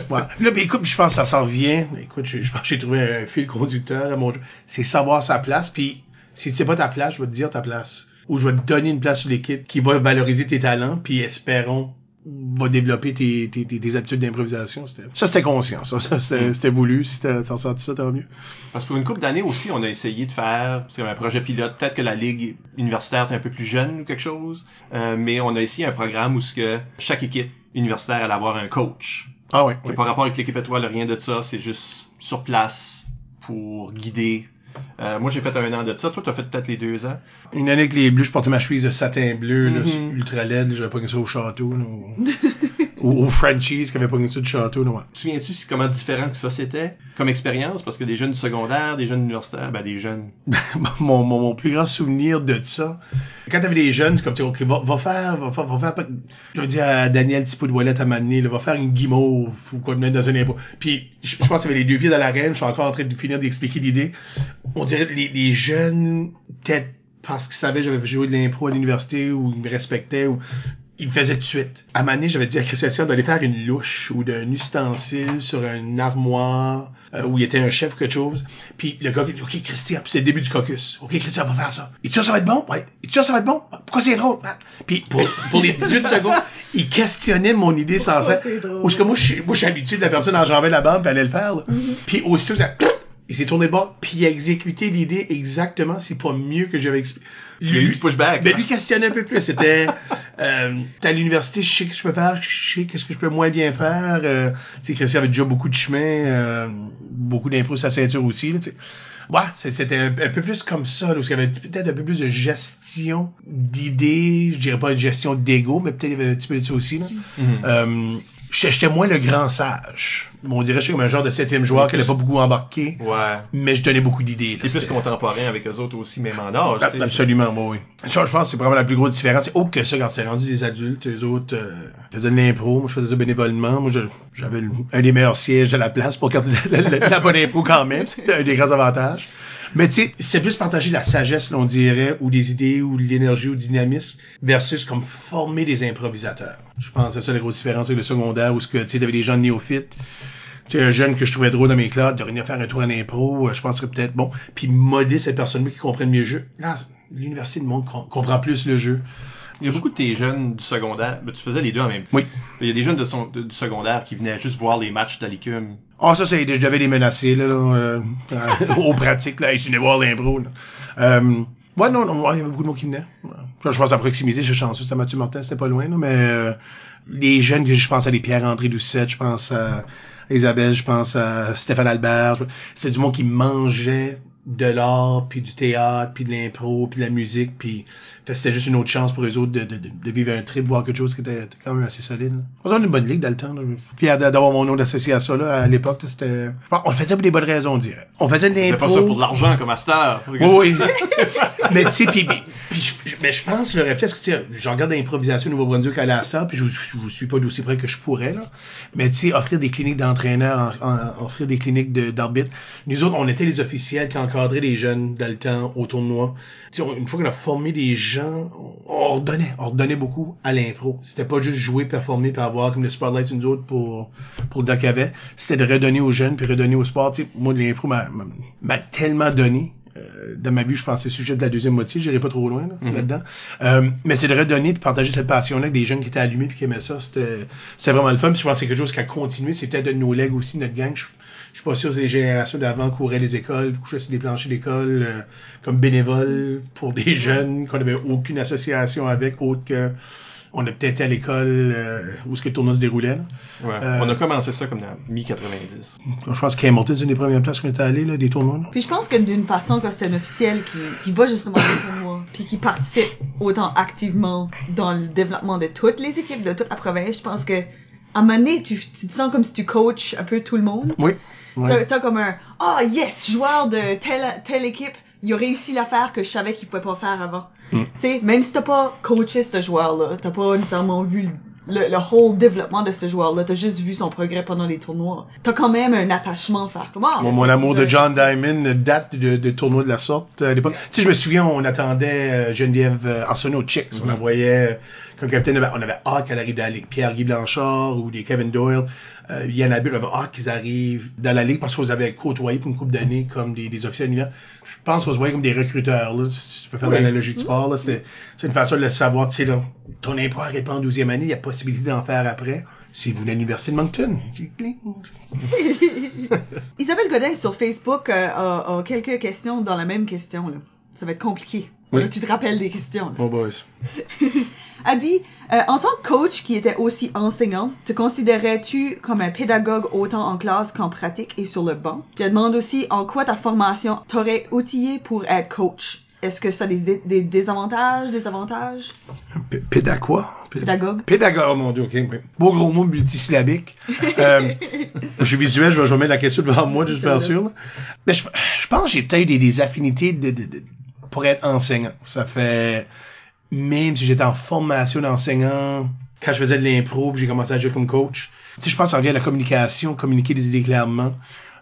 Là, ben, écoute, je pense que ça s'en revient. Écoute, je, je pense que j'ai trouvé un fil conducteur à mon. C'est savoir sa place, puis si tu sais pas ta place, je vais te dire ta place. Ou je vais te donner une place sur l'équipe qui va valoriser tes talents, puis espérons va développer tes, tes, tes, tes habitudes d'improvisation. Ça, c'était conscient. Ça, ça c'était, c'était voulu. Si t'as ressenti ça, tant mieux. Parce que pour une couple d'années aussi, on a essayé de faire, c'est comme un projet pilote, peut-être que la ligue universitaire est un peu plus jeune ou quelque chose, euh, mais on a essayé un programme où ce que chaque équipe universitaire allait avoir un coach. Ah. Qui ouais. pas rapport avec l'équipe étoile, rien de ça, c'est juste sur place pour guider. Euh, moi, j'ai fait un an de ça. Toi, t'as fait peut-être les deux ans. Une année avec les bleus, je portais ma chemise de satin bleu, là, Mhm. ultra laide, j'avais pas ça au château, là, <laughs> au, au Frenchies qui avait pas ça du château, là, ouais. Souviens-tu comment différent que ça c'était comme expérience? Parce que des jeunes du secondaire, des jeunes universitaires, ben des jeunes. <laughs> mon, mon, mon plus grand souvenir de ça, quand t'avais des jeunes, c'est comme, tu sais, ok, va, va faire, va faire, va faire, pas- je veux dire à Daniel Tipou de Wallet à m'amener, va faire une guimauve ou quoi de même dans un impôt. Puis, je, je pense qu'il y avait les deux pieds dans l'arène, je suis encore en train de finir d'expliquer l'idée. On dirait les, les jeunes, peut-être parce qu'ils savaient que j'avais joué de l'impro à l'université ou ils me respectaient ou il le faisait tout de suite. À un moment donné, j'avais dit à Christian d'aller faire une louche ou d'un ustensile sur une armoire euh, où il était un chef ou quelque chose. Puis le gars, il dit, OK, Christian, c'est le début du caucus. OK, Christian, on va faire ça. Et tu sûr ça va être bon? Ouais. Et tu sûr ça va être bon? Pourquoi c'est drôle? Ah. Puis pour, pour les 18 secondes, <laughs> il questionnait mon idée sans cesse. c'est drôle? Ou ce que moi, je suis- moi, je suis habitué de la personne enjamber la bande puis allait le faire. là. Puis aussitôt, ça... Il s'est tourné bord, puis il a exécuté l'idée exactement, c'est pas mieux que j'avais expliqué. Il y a eu du pushback. Ben lui questionnait un peu plus. C'était <laughs> euh, t'es à l'université, je sais ce que je peux faire, je sais qu'est-ce que je peux moins bien faire. Euh, tu sais, Christian avait déjà beaucoup de chemin, euh, beaucoup d'impro sur sa ceinture aussi. Là, tu sais. ouais, c'était un, un peu plus comme ça, là, parce qu'il y avait peut-être un peu plus de gestion d'idées, je dirais pas une gestion d'ego, mais peut-être il y avait un petit peu de ça aussi. Là. Mhm. Euh, j'étais moins le grand sage. On dirait que j'étais comme un genre de septième joueur qui n'allait pas beaucoup embarqué, Ouais. mais je donnais beaucoup d'idées. T'es plus contemporain avec eux autres aussi, même en âge. Absolument, oui. Ça, je pense que c'est vraiment la plus grosse différence. C'est autre que ça, quand c'est rendu des adultes, eux autres euh, faisaient de l'impro, moi je faisais ça bénévolement. Moi, je- j'avais un des meilleurs sièges de la place pour garder la, la- la- la bonne impro quand même. <laughs> C'était un des grands avantages. Mais tu sais, c'est plus partager la sagesse, là, on dirait, ou des idées, ou l'énergie, ou du dynamisme, versus comme former des improvisateurs. Je pense que c'est ça la grosse différence avec le secondaire, où ce que, tu sais, t'avais des gens néophytes, tu sais, un jeune que je trouvais drôle dans mes classes, de venir faire un tour en impro, euh, je pense que peut-être, bon, puis modeler cette personne-là qui comprenne mieux le jeu. Là, l'université, le monde com- comprend plus le jeu. Il y a beaucoup de tes jeunes du secondaire. Ben, tu faisais les deux en même temps. Oui. Il y a des jeunes de son, de- du secondaire qui venaient juste voir les matchs de l'écume. Ah, ça, c'est, je devais les menacer, là, là euh, <laughs> aux pratiques, là, tu venais voir l'impro, là. Euh, ouais, non, non, ouais, il y avait beaucoup de mots qui venaient. Je pense à proximité, je suis chanceux, c'était Mathieu Martin, c'était pas loin, là, mais euh, les jeunes que je pense à des Pierre-André Doucette, je pense à Isabelle, je pense à Stéphane Albert, c'est du monde qui mangeait de l'art, puis du théâtre, puis de l'impro, puis de la musique, puis fait c'était juste une autre chance pour eux autres de, de, de, de vivre un trip, voir quelque chose qui était, quand même assez solide. là. On a une bonne ligue dans le temps. Là. Fier d'a- d'avoir mon nom d'associé à ça là, à l'époque. C'était. On le faisait pour des bonnes raisons, on dirait. On faisait de l'impro. pas ça pour de l'argent comme Master. Oui, oui. <laughs> mais tu sais, puis, mais je pense le réflexe que tu sais, je regarde l'improvisation au Nouveau-Brunswick à la Star, puis je, je, je suis pas d'aussi près que je pourrais là. Mais tu sais, offrir des cliniques d'entraîneurs, en- en- offrir des cliniques de- d'arbitres. Nous autres, on était les officiels qui encadraient les jeunes dans le temps au tournoi. Tu sais, on- une fois qu'on a formé des gens, on, on redonnait, on redonnait beaucoup à l'impro. C'était pas juste jouer, performer, puis avoir comme le spotlight sur nous autres pour pour le doc avait. C'était de redonner aux jeunes, puis redonner au sport. Tu sais, moi, l'impro m'a tellement donné. Euh, dans ma vie, je pense que c'est le sujet de la deuxième moitié, j'irai pas trop loin là, Mhm. là-dedans. Euh, mais c'est de redonner puis partager cette passion-là avec des jeunes qui étaient allumés puis qui aimaient ça. C'était, c'était vraiment le fun. Puis je pense que c'est quelque chose qui a continué. C'est peut-être de nos legs aussi, notre gang. Je, Je suis pas sûr que les générations d'avant couraient les écoles, couchaient sur des planchers d'école euh, comme bénévoles pour des jeunes qu'on avait aucune association avec autre que on a peut-être été à l'école euh, où ce que le tournoi se déroulait. Ouais. Euh, On a commencé ça comme dans mi-90. Je pense qu'Hamilton, c'est une des premières places qu'on était allé, là, des tournois. là. Puis je pense que d'une façon que c'est un officiel qui, qui va justement au tournoi, puis qui participe autant activement dans le développement de toutes les équipes de toute la province, je pense que à un moment donné, tu, tu te sens comme si tu coaches un peu tout le monde. Oui. Ouais. T'as, comme un ah yes joueur de telle telle équipe, il a réussi l'affaire que je savais qu'il pouvait pas faire avant. Mm. Tu sais, même si t'as pas coaché ce joueur-là, t'as pas nécessairement vu le, le whole développement de ce joueur-là, t'as juste vu son progrès pendant les tournois. T'as quand même un attachement à faire comme ah, Mon, mon amour de John Diamond date de, de tournois de la sorte euh, à l'époque. Tu sais, je me souviens, on attendait euh, Geneviève euh, Arsenault Chicks. On la voyait comme capitaine. On avait hâte qu'elle arrive dans la ligue. Pierre-Guy Blanchard ou des Kevin Doyle. Euh, Yann Abel, on avait hâte qu'ils arrivent dans la ligue parce qu'on les avait côtoyés pour une couple d'années comme des, des officiels univers. Je pense qu'on se voyait comme des recruteurs. Là. Si tu peux faire Oui. l'analogie du sport, là, c'est, une façon de le savoir. Tu sais, là, ton impôt arrête pas en 12e année, il y a possibilité d'en faire après. Si vous venez à l'Université de Moncton. <laughs> Isabelle Godin sur Facebook euh, a, a quelques questions dans la même question là. Ça va être compliqué. Oui. Là, tu te rappelles des questions. Là. Oh boys. <laughs> A dit, euh, en tant que coach qui était aussi enseignant, te considérais-tu comme un pédagogue autant en classe qu'en pratique et sur le banc? Puis elle demande aussi en quoi ta formation t'aurait outillé pour être coach. Est-ce que ça a des, des désavantages, des avantages? Quoi? P- Pédagogue. Pédagogue, oh mon dieu, ok. Beau gros mot multisyllabique. Euh, <laughs> je suis visuel, je vais, mettre la question devant moi, juste être sûr. là. Mais je, je pense que j'ai peut-être des, des affinités de, de- de- pour être enseignant. Ça fait, même si j'étais en formation d'enseignant, quand je faisais de l'impro, j'ai commencé à jouer comme coach, tu sais, je pense que ça revient à la communication, communiquer des idées clairement.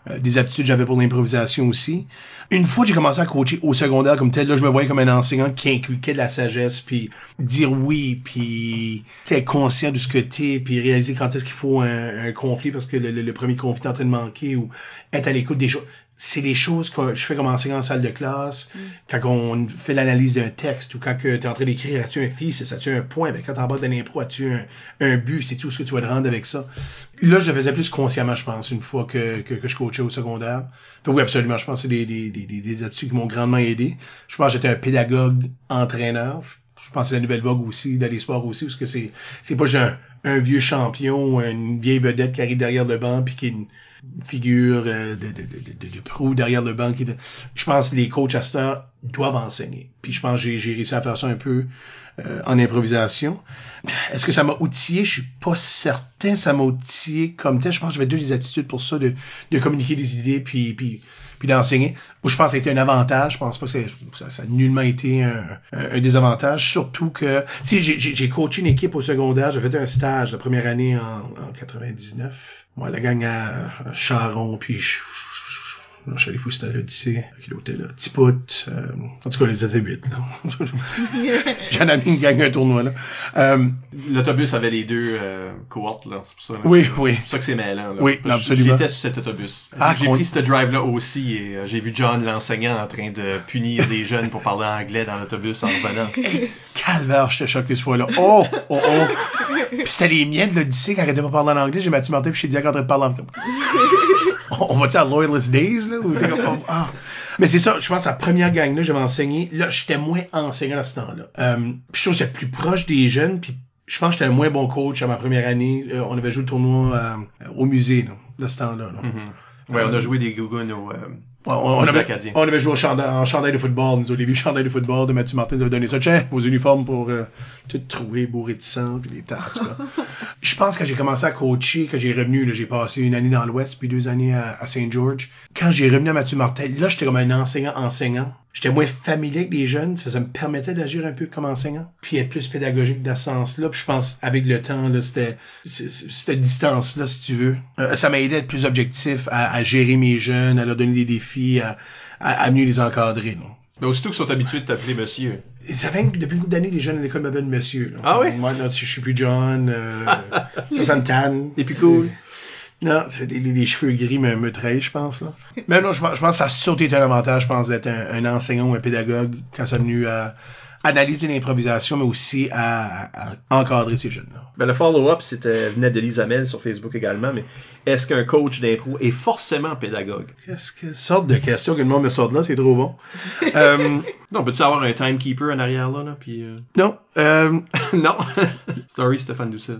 Euh, des aptitudes que j'avais pour l'improvisation aussi. Une fois que j'ai commencé à coacher au secondaire comme tel, là, je me voyais comme un enseignant qui inculquait de la sagesse, puis dire oui, puis être conscient de ce que t'es, puis réaliser quand est-ce qu'il faut un, conflit parce que le, le- le premier conflit est en train de manquer, ou être à l'écoute des choses. C'est des choses que je fais comme enseignant en salle de classe, quand on fait l'analyse d'un texte, ou quand tu es en train d'écrire, as-tu un thesis, as-tu un point, ben, quand t'embarques dans l'impro, as-tu un, un but, c'est tout ce que tu vas te rendre avec ça. Là, je le faisais plus consciemment, je pense, une fois que, que, que je coachais au secondaire. Fait, oui, absolument. Je pense que c'est des, des, des, des, des aptitudes qui m'ont grandement aidé. Je pense que j'étais un pédagogue entraîneur. Je, je pense que c'est la nouvelle vogue aussi, dans les sports aussi, parce que c'est, c'est pas juste un, un vieux champion une vieille vedette qui arrive derrière le banc puis qui est une, une figure euh, de, de, de, de, proue derrière le banc. Je pense que les coachs à cette doivent enseigner. Puis je pense que j'ai, j'ai réussi à faire ça un peu euh, en improvisation. Est-ce que ça m'a outillé? Je suis pas certain ça m'a outillé comme tel. Je pense que j'avais deux des aptitudes pour ça, de, de communiquer des idées puis, puis, puis d'enseigner. Moi, je pense que ça a été un avantage. Je pense pas que ça, ça a nullement été un, un, désavantage. Surtout que, tu j'ai- coaché une équipe au secondaire. J'ai fait un stage la première année en, en 99. Moi, la gang à, à Charon, puis je, je suis allé fou, c'était à l'Odyssée, avec l'hôtel, là. Tiput, euh, en tout cas, les étaient huit, là. J'en ai mis une gang un tournoi, là. Euh, L'autobus avait les deux euh, cohortes, là. C'est pour ça. là. oui, oui. C'est pour ça que c'est mêlant. Là. Oui, absolument. J'étais sur cet autobus. Ah, j'ai pris ce drive-là aussi et euh, j'ai vu John, l'enseignant, en train de punir des jeunes pour parler anglais dans l'autobus en revenant. <laughs> Calvaire, j'étais choqué ce fois-là. Oh, oh, oh. Puis c'était les miens de l'Odyssée qui arrêtaient pas de parler en anglais. J'ai Mathieu Martin puis chez Diac en train de parler en <laughs> On va-tu à Loyalist Days, là? Ou oh, ah. Mais c'est ça, je pense que la première gang-là, j'avais enseigné. Là, j'étais moins enseignant à ce temps-là. Euh, je trouve que j'étais plus proche des jeunes, puis je pense que j'étais un moins bon coach à ma première année. Euh, on avait joué le tournoi euh, au musée, là, de ce temps-là. là. Mhm. Ouais, on a joué des gougounes au... euh, on, on avait, on avait joué au chandail, en chandail de football, nous, au début, chandail de football de Mathieu Martin nous avait donné ça. Tiens, vos uniformes pour euh, tout trouer, bourré de sang, puis des tas, en tout cas. <laughs> Je pense que quand j'ai commencé à coacher, que j'ai revenu, là, j'ai passé une année dans l'Ouest, puis deux années à, à Saint George. Quand j'ai revenu à Mathieu Martin, là, j'étais comme un enseignant-enseignant. J'étais moins familier avec les jeunes, ça, me permettait d'agir un peu comme enseignant, puis être plus pédagogique dans ce sens-là. Puis je pense, avec le temps, là, c'était cette distance-là, si tu veux. Euh, ça m'a aidé à être plus objectif, à, à gérer mes jeunes, à leur donner des défis, à, à, à mieux les encadrer. Là. Mais aussitôt qu'ils sont habitués de t'appeler monsieur. Ça fait que depuis une couple d'années, les jeunes à l'école m'appellent monsieur. là. Ah oui? Moi, là, si je suis plus John, euh, <laughs> ça, ça me tanne. T'es plus cool. Non, c'est les, cheveux gris me, me trahissent, je pense. Là. Mais non, je pense, je pense que ça a surtout été un avantage, je pense, d'être un, un enseignant ou un pédagogue quand c'est venu à, analyser l'improvisation, mais aussi à, à- encadrer ces jeunes-là. Ben, le follow-up, c'était, venait de Mel sur Facebook également, mais est-ce qu'un coach d'impro est forcément pédagogue? Qu'est-ce que sorte de questions que le monde me sort de là, c'est trop bon. <laughs> euh, Non, peux-tu avoir un timekeeper en arrière là, là puis euh... non, euh, <laughs> non. <laughs> Story Stéphane Doucet.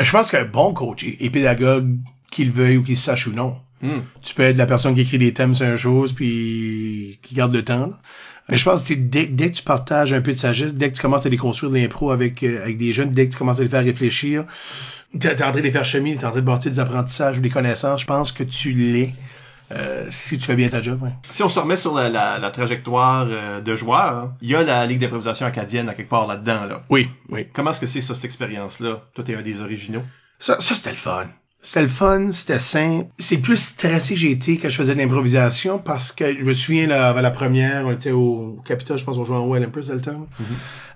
Je pense qu'un bon coach est, est pédagogue, qu'il veuille ou qu'il sache ou non. Hmm. Tu peux être la personne qui écrit des thèmes sur une chose puis qui garde le temps. Mais je pense que dès, dès que tu partages un peu de sagesse, dès que tu commences à déconstruire de l'impro avec, euh, avec des jeunes, dès que tu commences à les faire réfléchir, t'es es en train de les faire cheminer, t'es en train de bâtir des apprentissages ou des connaissances, je pense que tu l'es euh, si tu fais bien ta job. ouais. Si on se remet sur la, la, la trajectoire euh, de joueurs, il y a la Ligue d'improvisation acadienne à quelque part là-dedans. Là. Oui, oui. Comment est-ce que c'est ça, cette expérience-là? Toi, t'es un des originaux. Ça, ça c'était le fun. C'était le fun, c'était simple. C'est plus stressé que j'ai été quand je faisais de l'improvisation parce que je me souviens, là, avant la première, on était au Capitole, je pense, on jouait en à à le temps.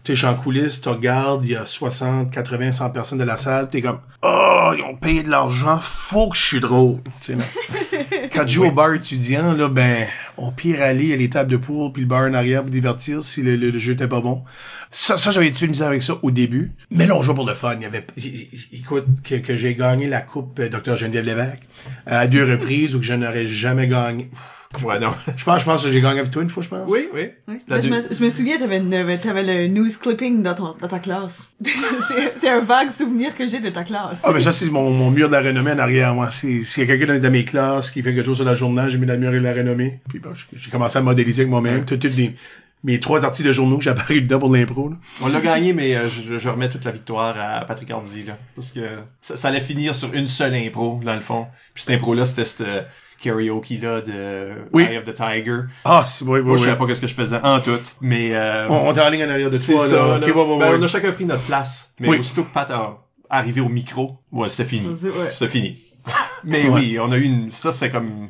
Tu sais, je suis en coulisses, tu regardes, il y a 60, 80, 100 personnes de la salle, t'es comme, oh, ils ont payé de l'argent, faut que je suis drôle. <laughs> Quand tu joues au bar étudiant, là, ben, au pire aller, il y a les tables de poule puis le bar en arrière pour divertir si le, le- le jeu était pas bon. Ça, ça j'avais un petit peu de misère avec ça au début. Mais là, on jouait pour le fun. Il y avait, écoute, que, que j'ai gagné la coupe euh, Dr. Geneviève Lévesque euh, à deux reprises ou que je n'aurais jamais gagné. Ouais, non. Je pense, je pense que j'ai gagné avec toi une fois, je pense. oui, oui. La Là, je, me, je me souviens, t'avais, une- t'avais le news clipping dans, ton, dans ta classe. <laughs> c'est, c'est un vague souvenir que j'ai de ta classe. Ah, ben ça, c'est mon, mon mur de la renommée en arrière, moi. S'il y a quelqu'un dans, dans mes classes qui fait quelque chose sur la journée, j'ai mis le mur de la renommée. Puis bon, j'ai- commencé à modéliser avec moi-même. Mes trois articles de journaux que j'ai apparu dedans pour l'impro. là. On l'a gagné, mais euh, je, je remets toute la victoire à Patrick Hardy, là. Parce que ça, ça allait finir sur une seule impro, dans le fond. Puis cette impro-là, c'était cette euh, karaoke-là de Oui. Eye of the Tiger. Ah, c'est oui, oui, Moi, je oui. savais pas qu'est-ce que je faisais en tout, mais... Euh, On, on est en ligne en arrière de c'est toi, ça, là. Ben, ouais. on a chacun pris notre place. Mais Oui. aussitôt que Pat a arrivé au micro, ouais, c'était fini. Ouais. C'était fini. <laughs> mais Ouais. oui, on a eu une... Ça, c'était comme...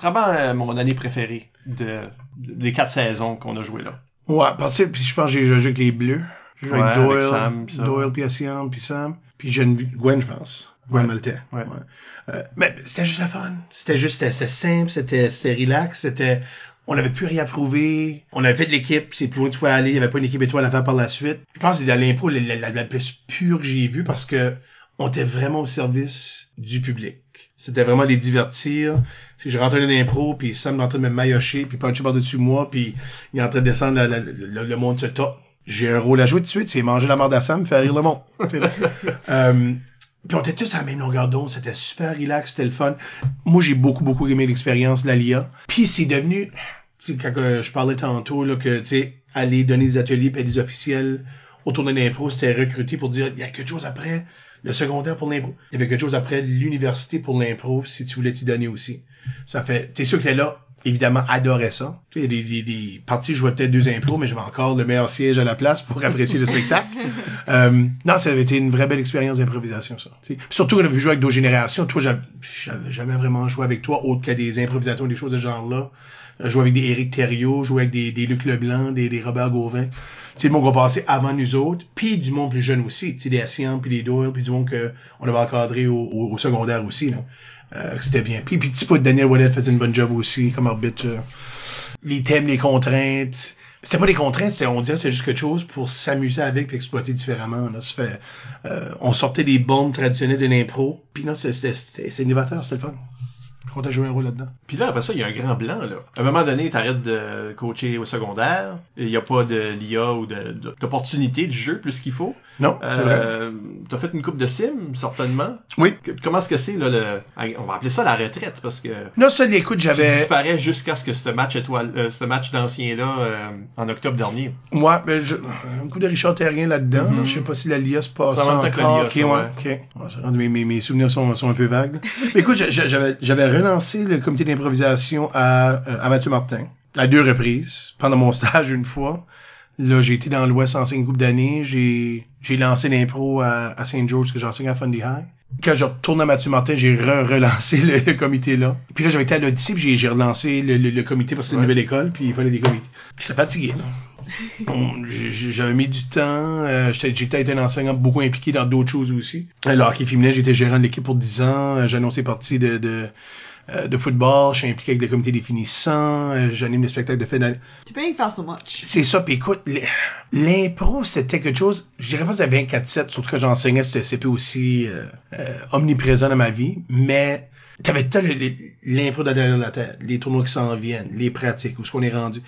Vraiment euh, mon année préférée de- des quatre saisons qu'on a joué là. Ouais, parce que puis je pense que j'ai joué avec les Bleus. J'ai joué Ouais, avec avec Doyle, Sam, pis ça. Doyle, puis Asian, puis Sam, puis Geneviève- Gwen, je pense. Gwen Ouais. Maltais. Ouais. Euh, mais c'était juste la fun. C'était juste, c'était simple, c'était c'était relax, c'était... On n'avait plus rien à prouver. On avait fait de l'équipe, c'est plus loin que tu aller. Il n'y avait pas une équipe étoile à faire par la suite. Je pense que c'est l'impro la, la- la plus pure que j'ai vue parce que on était vraiment au service du public. C'était vraiment les divertir. Que je rentrais dans l'impro, puis Sam est en train de me maillotcher, puis puncher par-dessus moi, puis il est en train de descendre, le, monde se top. J'ai un rôle à jouer tout de suite, c'est manger la merde à Sam, faire rire le monde. <laughs> euh, puis on était tous à la même longueur d'onde, c'était super relax, c'était le fun. Moi, j'ai beaucoup, beaucoup aimé l'expérience de la. Puis c'est devenu, c'est quand euh, je parlais tantôt, là, que, tu sais, aller donner des ateliers puis des officiels autour de l'impro, c'était recruter pour dire, il y a quelque chose après le secondaire pour l'impro. Il y avait quelque chose après l'université pour l'impro, si tu voulais t'y donner aussi. Ça fait, t'es sûr que t'es là, évidemment, adorait ça. Tu sais, des, des, des parties, je jouais peut-être deux impros, mais j'avais encore le meilleur siège à la place pour apprécier le spectacle. <laughs> Euh, non, ça avait été une vraie belle expérience d'improvisation, ça. Surtout qu'on avait pu jouer avec d'autres générations. Toi, j'avais jamais vraiment joué avec toi, autre que des improvisations, des choses de ce genre-là. Euh, jouer avec des Éric Thériault, jouer avec des, des Luc Leblanc, des, des Robert Gauvin. C'est le monde qu'on passait avant nous autres, puis du monde plus jeune aussi, tu sais, des puis des Doyle, puis du monde que on avait encadré au, au, au secondaire aussi, là. Euh, c'était bien. Puis, puis petit peu Daniel Wallet faisait une bonne job aussi, comme arbitre. euh. Les thèmes, les contraintes. C'était pas des contraintes, c'était, on dirait c'est juste quelque chose pour s'amuser avec puis exploiter différemment. Là. Fait, euh, on sortait des bombes traditionnelles de l'impro, puis c'est, c'est, c'est, c'est innovateur, c'était le fun. Je de jouer un rôle là-dedans. Puis là, après ça, il y a un grand blanc, là. À un moment donné, t'arrêtes de coacher au secondaire. Il n'y a pas de l'IA ou de, de- d'opportunité du jeu plus qu'il faut. Non. Euh, t'as fait une coupe de sim, certainement. Oui. Que- Comment est-ce que c'est, là, le... on va appeler ça la retraite, parce que Non, ça, écoute, tu j'avais... disparais jusqu'à ce que ce match étoile, euh, ce match d'ancien-là, euh, en octobre dernier. Moi, ben, je, un coup de Richard Terrien là-dedans. Mhm. là. Je sais pas si la LIA se passe Ça va en même temps que la encore. LIA, Ok, ça, ouais, ok. Ouais, ça rend- mes, souvenirs sont, sont un peu vagues. Mais écoute, j'avais relancé le comité d'improvisation à, euh, à Mathieu Martin. À deux reprises. Pendant mon <laughs> stage, une fois. Là, j'ai été dans l'Ouest en une couple d'années. J'ai, j'ai lancé l'impro à, à Saint George, que j'enseigne à Fundy High. Quand je retourne à Mathieu Martin, j'ai re- relancé <laughs> le, le comité là. Puis là, j'avais été à l'Odyssée, puis j'ai, j'ai relancé le, le, le comité parce que c'est une Ouais. nouvelle école, puis il fallait des comités. J'étais fatigué, là. <laughs> Bon, j'ai- j'ai- j'avais mis du temps. euh, j'étais, j'étais été un enseignant beaucoup impliqué dans d'autres choses aussi. Alors, hockey féminin, j'étais gérant de l'équipe pour 10 ans. euh, J'ai annoncé partie de, de, euh, de football, je suis impliqué avec le comité des finissants, euh, j'anime des spectacles de fin d'année. Tu peux rien faire so much. C'est ça, puis écoute, l'impro, c'était quelque chose, je dirais pas que c'était 24-7, surtout que j'enseignais, c'était CP aussi euh, euh, omniprésent dans ma vie, mais t'avais tout l'impro de derrière la tête, les tournois qui s'en viennent, les pratiques, où est-ce qu'on est rendu.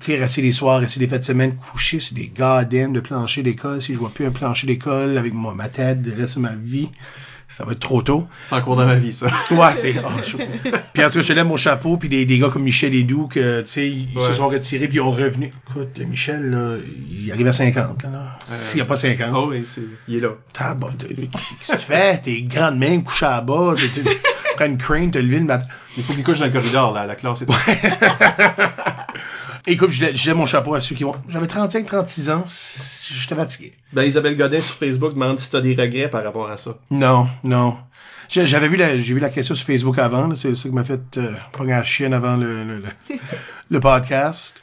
Tu sais, rester les soirs, rester les fêtes de semaine, coucher sur des goddamn de plancher d'école, si je vois plus un plancher d'école avec moi, ma tête, le reste de ma vie, ça va être trop tôt. En cours dans ma vie, ça. Ouais, c'est. oh, je- Puis en tout cas, je lève mon chapeau, puis des, des gars comme Michel et Doux, que, tu sais, ils Ouais. se sont retirés, puis ils ont revenu. Écoute, Michel, là, il arrive à 50, là. Euh, S'il n'y a pas 50. Oh oui, c'est... il est là. T'es- Qu'est-ce que tu fais? T'es grande main, couché à bas, t'es- prends une crane, te levé le matin. Il faut qu'il couche dans le corridor, là, la classe est Écoute, je lève- je lève mon chapeau à ceux qui vont. J'avais 35, 36 ans, j'étais fatigué. Ben, Isabelle Godin sur Facebook demande si t'as des regrets par rapport à ça. Non, non. J'ai- J'avais vu la, j'ai vu la question sur Facebook avant, c'est ça qui m'a fait euh, la chienne avant le, le, le, <laughs> le podcast.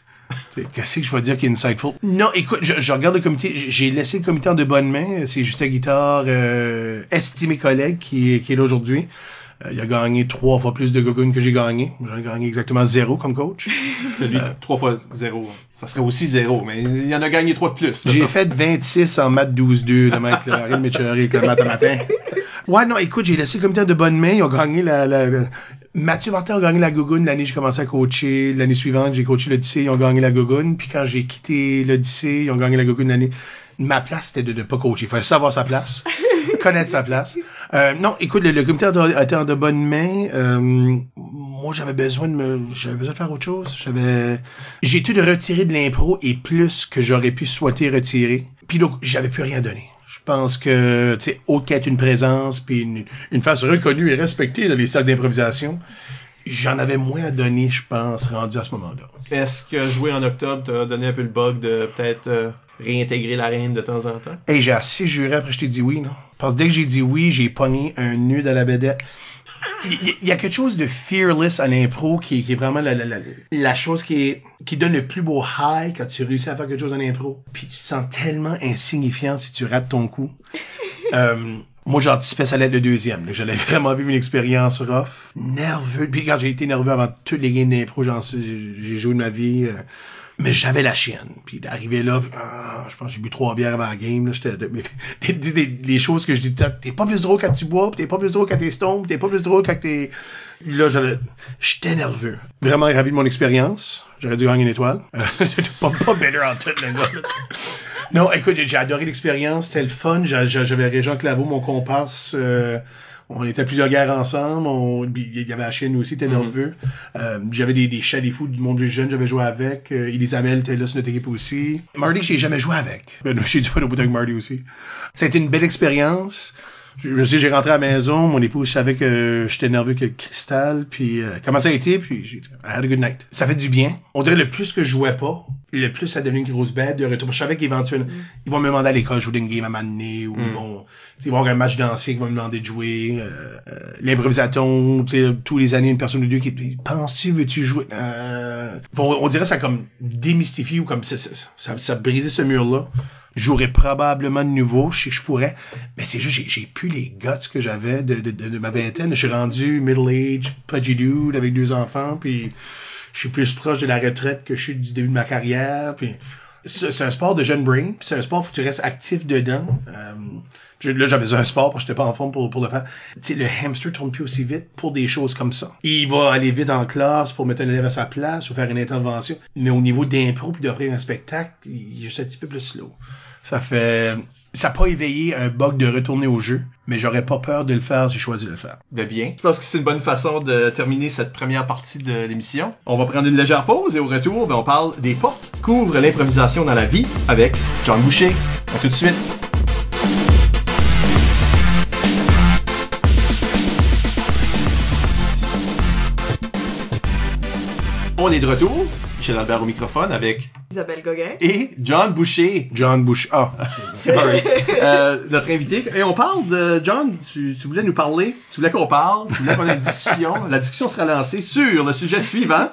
Qu'est-ce que je vais dire qui est insightful? Non, écoute, je, je regarde le comité, j'ai- j'ai laissé le comité en de bonnes mains. C'est Justin Guitard, euh, estimé collègue, qui est là aujourd'hui. Euh, il a gagné trois fois plus de gogoon que j'ai gagné. J'en ai gagné exactement zéro comme coach. <laughs> Lui, trois fois zéro. Ça serait aussi zéro, mais il y en a gagné trois de plus. J'ai fait 26 en maths 12-2, le mec, là. Arrête de m'écheurer avec à matin. <laughs> Ouais, non, écoute, j'ai laissé le comité de bonne main. Ils ont gagné la, la, la- Mathieu Martin a gagné la Gogoon l'année que j'ai commencé à coacher. L'année suivante, j'ai coaché l'Odyssée, ils ont gagné la Gogoon. Puis quand j'ai quitté l'Odyssée, ils ont gagné la Gogoon l'année. Ma place, c'était de ne pas coacher. Il fallait savoir sa place. <laughs> connaître sa place. Euh, non, écoute, le, le comité a été en de bonnes mains. Euh, moi, j'avais besoin de me, j'avais besoin de faire autre chose. J'avais, j'ai été de retirer de l'impro et plus que j'aurais pu souhaiter retirer. Puis donc, j'avais plus rien donné. Je pense que, tu sais, autre qu'être une présence puis une, une face reconnue et respectée dans les salles d'improvisation, j'en avais moins à donner, je pense, rendu à ce moment-là. Est-ce que jouer en octobre t'a donné un peu le bug de peut-être euh, réintégrer l'arène de temps en temps? Hey, j'ai assez juré après que je t'ai dit oui, non? Parce que dès que j'ai dit oui, j'ai pogné un nœud dans la bédette. Il y, a quelque chose de fearless à l'impro qui, qui est vraiment la, la, la, la chose qui, est, qui donne le plus beau high quand tu réussis à faire quelque chose en impro. Puis tu te sens tellement insignifiant si tu rates ton coup. <laughs> Euh, moi, j'anticipais ça allait être le deuxième. J'allais vraiment vivre une expérience rough. Nerveux. Puis quand j'ai été nerveux avant toutes les games d'impro, j'ai joué de ma vie. euh, mais j'avais la chienne. Puis d'arriver là, ah, je pense que j'ai bu trois bières avant la game. Là, <laughs> des, des, des- choses que je dis, t'es pas plus drôle quand tu bois, t'es pas plus drôle quand t'es puis t'es pas plus drôle quand t'es... Là, j'avais, j'étais nerveux. Vraiment ravi de mon expérience. J'aurais dû gagner une étoile. Euh, <laughs> pas, pas better en tête, le gars. Non, écoute, j'ai- adoré l'expérience. C'était le fun. J'a- j'a- J'avais Régent Claveau, mon comparse. euh, on était à plusieurs guerres ensemble. On, il y avait la Chine aussi, était Mhm. nerveux. Euh, j'avais des, des chats des fous du monde plus jeune, j'avais joué avec. Euh, Elisabeth était là sur notre équipe aussi. Marty, j'ai jamais joué avec. Ben, j'ai du fun au bout avec Marty aussi. Ça a été une belle expérience. Je sais, j'ai rentré à la maison, mon épouse savait que j'étais nerveux que le cristal, puis euh, comment ça a été, puis j'ai dit, I had a good night. Ça fait du bien. On dirait le plus que je jouais pas, le plus ça devenait une grosse bête de retour. Je savais qu'éventuellement, ils vont me demander à l'école de jouer une game à m'amener, ou Mm. ils vont, ils avoir un match d'anciens qui vont me demander de jouer, euh, euh, l'improvisation, tu sais, tous les années, une personne ou deux qui dit, penses-tu, veux-tu jouer? Euh, bon, on dirait ça comme démystifié ou comme ça, ça, ça, ça brisait ce mur-là. J'aurais probablement de nouveau, je je pourrais, mais c'est juste, j'ai, j'ai plus les guts que j'avais de, ma vingtaine. Je suis rendu middle age, pudgy dude avec deux enfants, puis je suis plus proche de la retraite que je suis du début de ma carrière, puis c'est, un sport de jeune brain, c'est un sport où tu restes actif dedans. Euh, là, j'avais un sport parce que j'étais pas en forme pour, pour le faire. Tu sais, le hamster tourne plus aussi vite pour des choses comme ça. Il va aller vite en classe pour mettre un élève à sa place ou faire une intervention. Mais au niveau d'impro puis d'offrir un spectacle, il est juste un petit peu plus slow. Ça fait, ça n'a pas éveillé un bug de retourner au jeu, mais j'aurais pas peur de le faire si je choisis de le faire. Ben bien. Je pense que c'est une bonne façon de terminer cette première partie de l'émission. On va prendre une légère pause et au retour, ben, on parle des portes couvrent l'improvisation dans la vie avec John Boucher. À tout de suite. On est de retour. Michel Albert au microphone avec Isabelle Gauguin. et John Boucher. John Bush. Ah. <laughs> Sorry. Euh, notre invité. Et on parle de John. Tu, tu voulais nous parler. Tu voulais qu'on parle. Tu voulais qu'on ait une discussion. La discussion sera lancée sur le sujet suivant.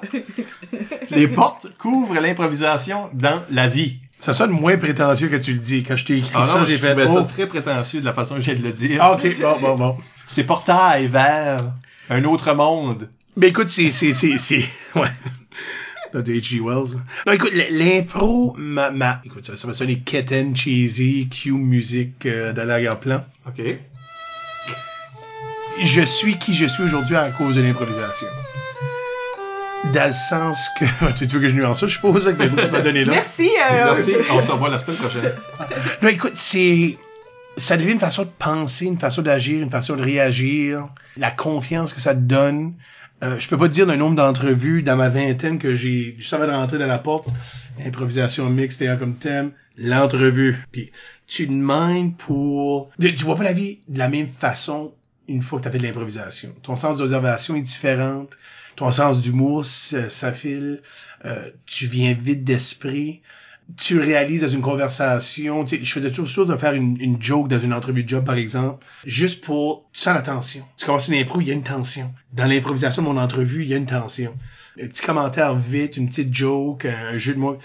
Les portes couvrent l'improvisation dans la vie. Ça sonne moins prétentieux que tu le dis. Quand je t'ai écrit Ah ça, non, j'ai je fait, trouvais ça oh. très prétentieux de la façon que je viens de le dire. Ah, ok, bon, bon, bon. Ces portails verts Un autre monde. Mais écoute, c'est, c'est, c'est, c'est, <laughs> ouais. De H.G. Wells. Non, écoute, l'impro, ma, ma, écoute, ça, ça va sonner keten, cheesy, Q musique euh, de l'arrière-plan. OK. Je suis qui je suis aujourd'hui à cause de l'improvisation. Dans le sens que, <laughs> tu veux que je nuance ça, je suppose, avec les que tu m'as donné là? Merci. euh, Merci. On se revoit la semaine prochaine. Non, écoute, c'est, ça devient une façon de penser, une façon d'agir, une façon de réagir, la confiance que ça te donne. Euh, je peux pas te dire le nombre d'entrevues dans ma vingtaine que j'ai, juste avant de rentrer dans la porte, improvisation mixte ayant comme thème, l'entrevue. Puis tu demandes pour, tu vois pas la vie de la même façon une fois que tu as fait de l'improvisation. Ton sens d'observation est différent, ton sens d'humour s'affile, euh, tu viens vite d'esprit tu réalises dans une conversation, tu sais, je faisais toujours de faire une, une joke dans une entrevue de job, par exemple, juste pour, tu sens la tension. Tu commences une impro, il y a une tension. Dans l'improvisation de mon entrevue, il y a une tension. Un petit commentaire vite, une petite joke, un jeu de mots,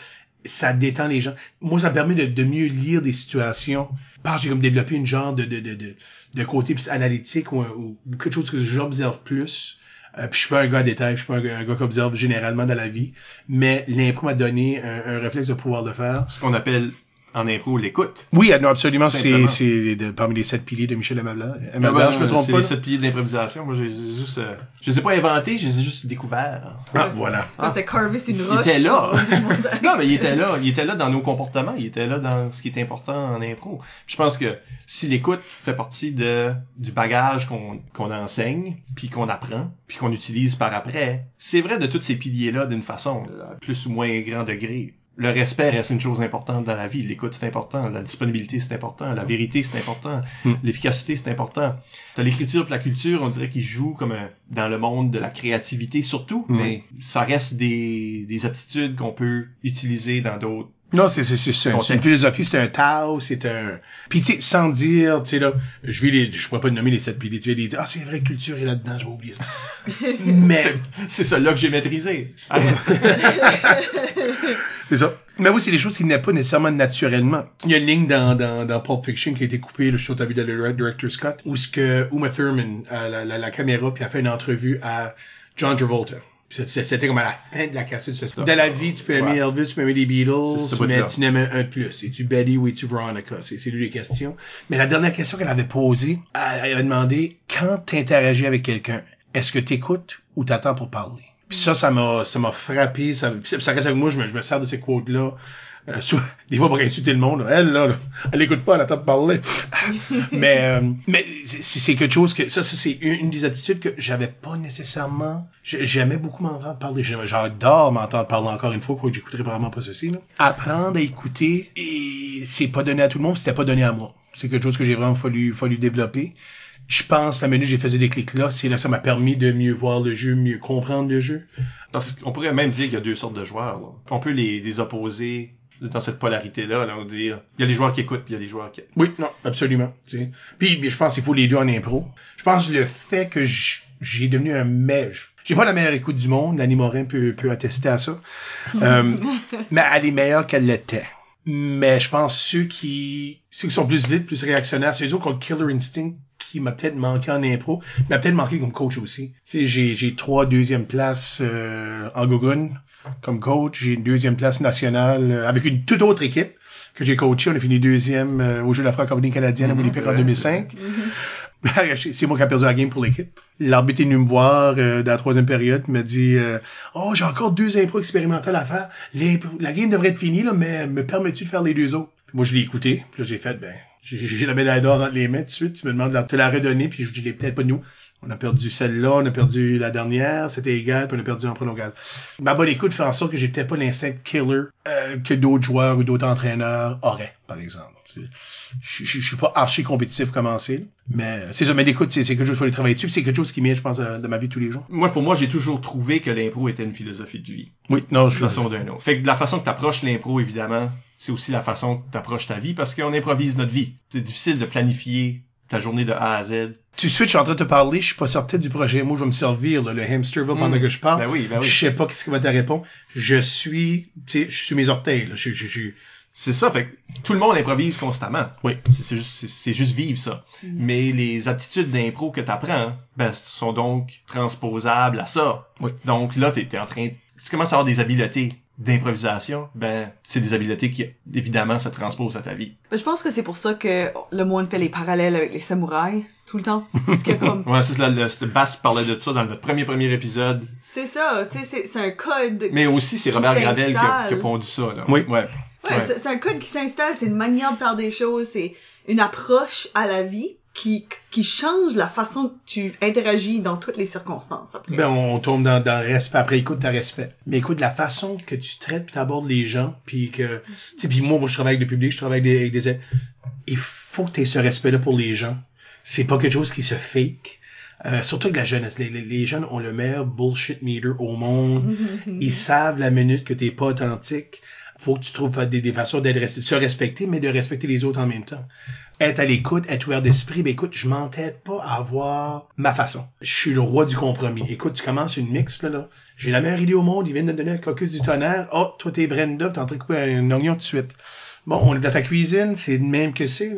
ça détend les gens. Moi, ça me permet de, de mieux lire des situations. Parce j'ai comme développé une genre de, de, de, de, de côté plus analytique ou, ou quelque chose que j'observe plus. Euh, puis je suis pas un gars à détail, je suis pas un gars, qui observe généralement dans la vie, mais l'impro m'a donné un, un réflexe de pouvoir le faire. Ce qu'on appelle en impro l'écoute. Oui, non, absolument, c'est c'est parmi les sept piliers de Michel Amabla. Ah Amabla, ben, je me trompe c'est pas. les là? sept piliers d'improvisation. Moi, j'ai juste, euh, je les ai pas inventés, je les ai juste découverts. Ah, voilà. C'était carvé sur une Il roche. était là. <laughs> Non, mais il était là. Il était là dans nos comportements. Il était là dans ce qui est important en impro. Je pense que si l'écoute fait partie de du bagage qu'on qu'on enseigne, puis qu'on apprend, puis qu'on utilise par après, c'est vrai de tous ces piliers-là d'une façon, à plus ou moins grand degré. Le respect reste une chose importante dans la vie. L'écoute, c'est important. La disponibilité, c'est important. La vérité, c'est important. Hmm. L'efficacité, c'est important. T'as l'écriture la culture, on dirait qu'ils jouent comme un- dans le monde de la créativité surtout, Hmm. mais ça reste des, des aptitudes qu'on peut utiliser dans d'autres. Non, c'est c'est c'est c'est un- Bon, c'est une philosophie, c'est un Tao, c'est un. Puis tu sais, sans dire, tu sais là, je vais les, je pourrais pas nommer les sept piliers, tu vas les dire, ah c'est vrai, culture est là-dedans, j'ai oublié ça. <laughs> Mais C'est- C'est celle-là que j'ai maîtrisé. <laughs> c'est ça. Mais oui, c'est des choses qui n'est pas nécessairement naturellement. Il y a une ligne dans, dans, dans Pulp Fiction qui a été coupée, le show t'as vu dans le director Scott, où ce que Uma Thurman a la, la, la caméra puis a fait une entrevue à John Travolta. C'était comme à la fin de la cassette. Dans la vie, tu peux aimer Ouais. Elvis, tu peux aimer les Beatles, mais tu n'aimes un de plus. Es-tu Betty ou es-tu Veronica? C'est c'est lui les questions. Mais la dernière question qu'elle avait posée, elle, avait demandé, quand t'interagis avec quelqu'un, est-ce que t'écoutes ou t'attends pour parler? Puis ça, ça m'a, ça m'a frappé, ça ça reste avec moi, je me, je me sers de ces quotes-là. Euh, soit- <laughs> des fois pour insulter le monde, là. elle là, là, elle écoute pas, elle attend de parler. <laughs> mais euh, mais c'est c'est quelque chose que ça, ça c'est une, une des aptitudes que j'avais pas nécessairement. J'ai- J'aimais beaucoup m'entendre parler. J'adore m'entendre parler encore une fois, quoi. J'écouterai probablement pas ceci. Là. Apprendre à écouter, et c'est pas donné à tout le monde, c'était pas donné à moi. C'est quelque chose que j'ai vraiment fallu fallu développer. Je pense la minute que j'ai fait ce déclic là, c'est là ça m'a permis de mieux voir le jeu, mieux comprendre le jeu. Parce qu'on pourrait même dire qu'il y a deux sortes de joueurs. là. On peut les, les opposer dans cette polarité-là. Là, on va dire, il y a les joueurs qui écoutent, puis il y a les joueurs qui... Oui, non, absolument. tu sais. Puis je pense qu'il faut les deux en impro. Je pense le fait que j'ai devenu un mège. J'ai pas la meilleure écoute du monde, Lanny Morin peut, peut attester à ça. <laughs> Euh, mais elle est meilleure qu'elle l'était. Mais je pense ceux qui ceux qui sont plus vite, plus réactionnaires, c'est eux autres qui ont le killer instinct qui m'a peut-être manqué en impro, m'a peut-être manqué comme coach aussi. Tu sais, j'ai j'ai trois deuxièmes places euh, en Gogun comme coach, j'ai une deuxième place nationale euh, avec une toute autre équipe que j'ai coaché. On a fini deuxième euh, au jeu de la francophonie canadienne à Mhm, Winnipeg en vrai, <laughs> 2005. c'est moi qui a perdu la game pour l'équipe. L'arbitre est venu me voir euh, dans la troisième période, il m'a dit euh, Oh, j'ai encore deux impros expérimentales à faire. La game devrait être finie, là, mais me permets-tu de faire les deux autres? Puis moi, je l'ai écouté, puis là, j'ai fait, ben, j'ai j'ai la médaille d'or entre les mains tout de suite, tu me demandes de te la redonner, puis je dis, peut-être pas nous. On a perdu celle-là, on a perdu la dernière, c'était égal, puis on a perdu en prolongation. Ma bonne écoute fait en sorte que j'ai peut-être pas l'instinct killer euh, que d'autres joueurs ou d'autres entraîneurs auraient, par exemple. Je, suis pas archi compétitif commencé, mais c'est ça. Mais l'écoute, c'est quelque chose qu'il faut aller travailler dessus, c'est quelque chose qui m'aide, je pense, de, de ma vie de tous les jours. Moi, pour moi, j'ai toujours trouvé que l'impro était une philosophie de vie. Oui, non, je façon ou d'une autre. Fait que de la façon que t'approches l'impro, évidemment, c'est aussi la façon que t'approches ta vie, parce qu'on improvise notre vie. C'est difficile de planifier ta journée de A à Z. Tu switches, je suis en train de te parler, je suis pas certain du projet. Moi, je vais me servir, là, le hamsterville, pendant Mm. que je parle. Ben oui, ben oui. Je sais pas qu'est-ce qui va te répondre. Je suis, tu sais, je suis mes orteils, là. Je, je, je, C'est ça, fait que tout le monde improvise constamment. Oui. C'est c'est juste, c'est- c'est juste vivre ça. Mais les aptitudes d'impro que t'apprends, ben, sont donc transposables à ça. Oui. Donc là, t'es, t'es en train, tu commences à avoir des habiletés d'improvisation, ben, c'est des habiletés qui, évidemment, se transposent à ta vie. Ben, Je pense que c'est pour ça que le monde fait les parallèles avec les samouraïs tout le temps. Parce que comme, <laughs> Ouais, c'est ça, le, le- Bass parlait de ça dans notre premier premier épisode. c'est ça, tu sais, c'est- c'est un code. Mais aussi, c'est Robert Qui Gravel qui a, s'installe. qui a pondu ça, là. Oui. Ouais. Ouais, Ouais. c'est- c'est un code qui s'installe, c'est une manière de faire des choses, c'est une approche à la vie qui, qui change la façon que tu interagis dans toutes les circonstances après. Ben, on tombe dans, dans le respect. Après, écoute, t'as respect. Mais écoute, la façon que tu traites puis t'abordes les gens, puis que... Tu sais, puis moi, moi, je travaille avec le public, je travaille avec des... Avec des il faut que t'aies ce respect-là pour les gens. C'est pas quelque chose qui se fake. Euh, surtout avec la jeunesse. Les, les, les jeunes ont le meilleur bullshit meter au monde. <laughs> Ils savent la minute que t'es pas authentique. Faut que tu trouves des, des façons de se respecter, mais de respecter les autres en même temps. Être à l'écoute, être ouvert d'esprit, ben écoute, je m'entête pas à avoir ma façon. Je suis le roi du compromis. Écoute, tu commences une mix, là, là. J'ai la meilleure idée au monde, ils viennent de donner un caucus du tonnerre. Oh, toi t'es Brenda, t'es en train de couper un oignon tout de suite. Bon, on est dans ta cuisine, c'est de même que c'est.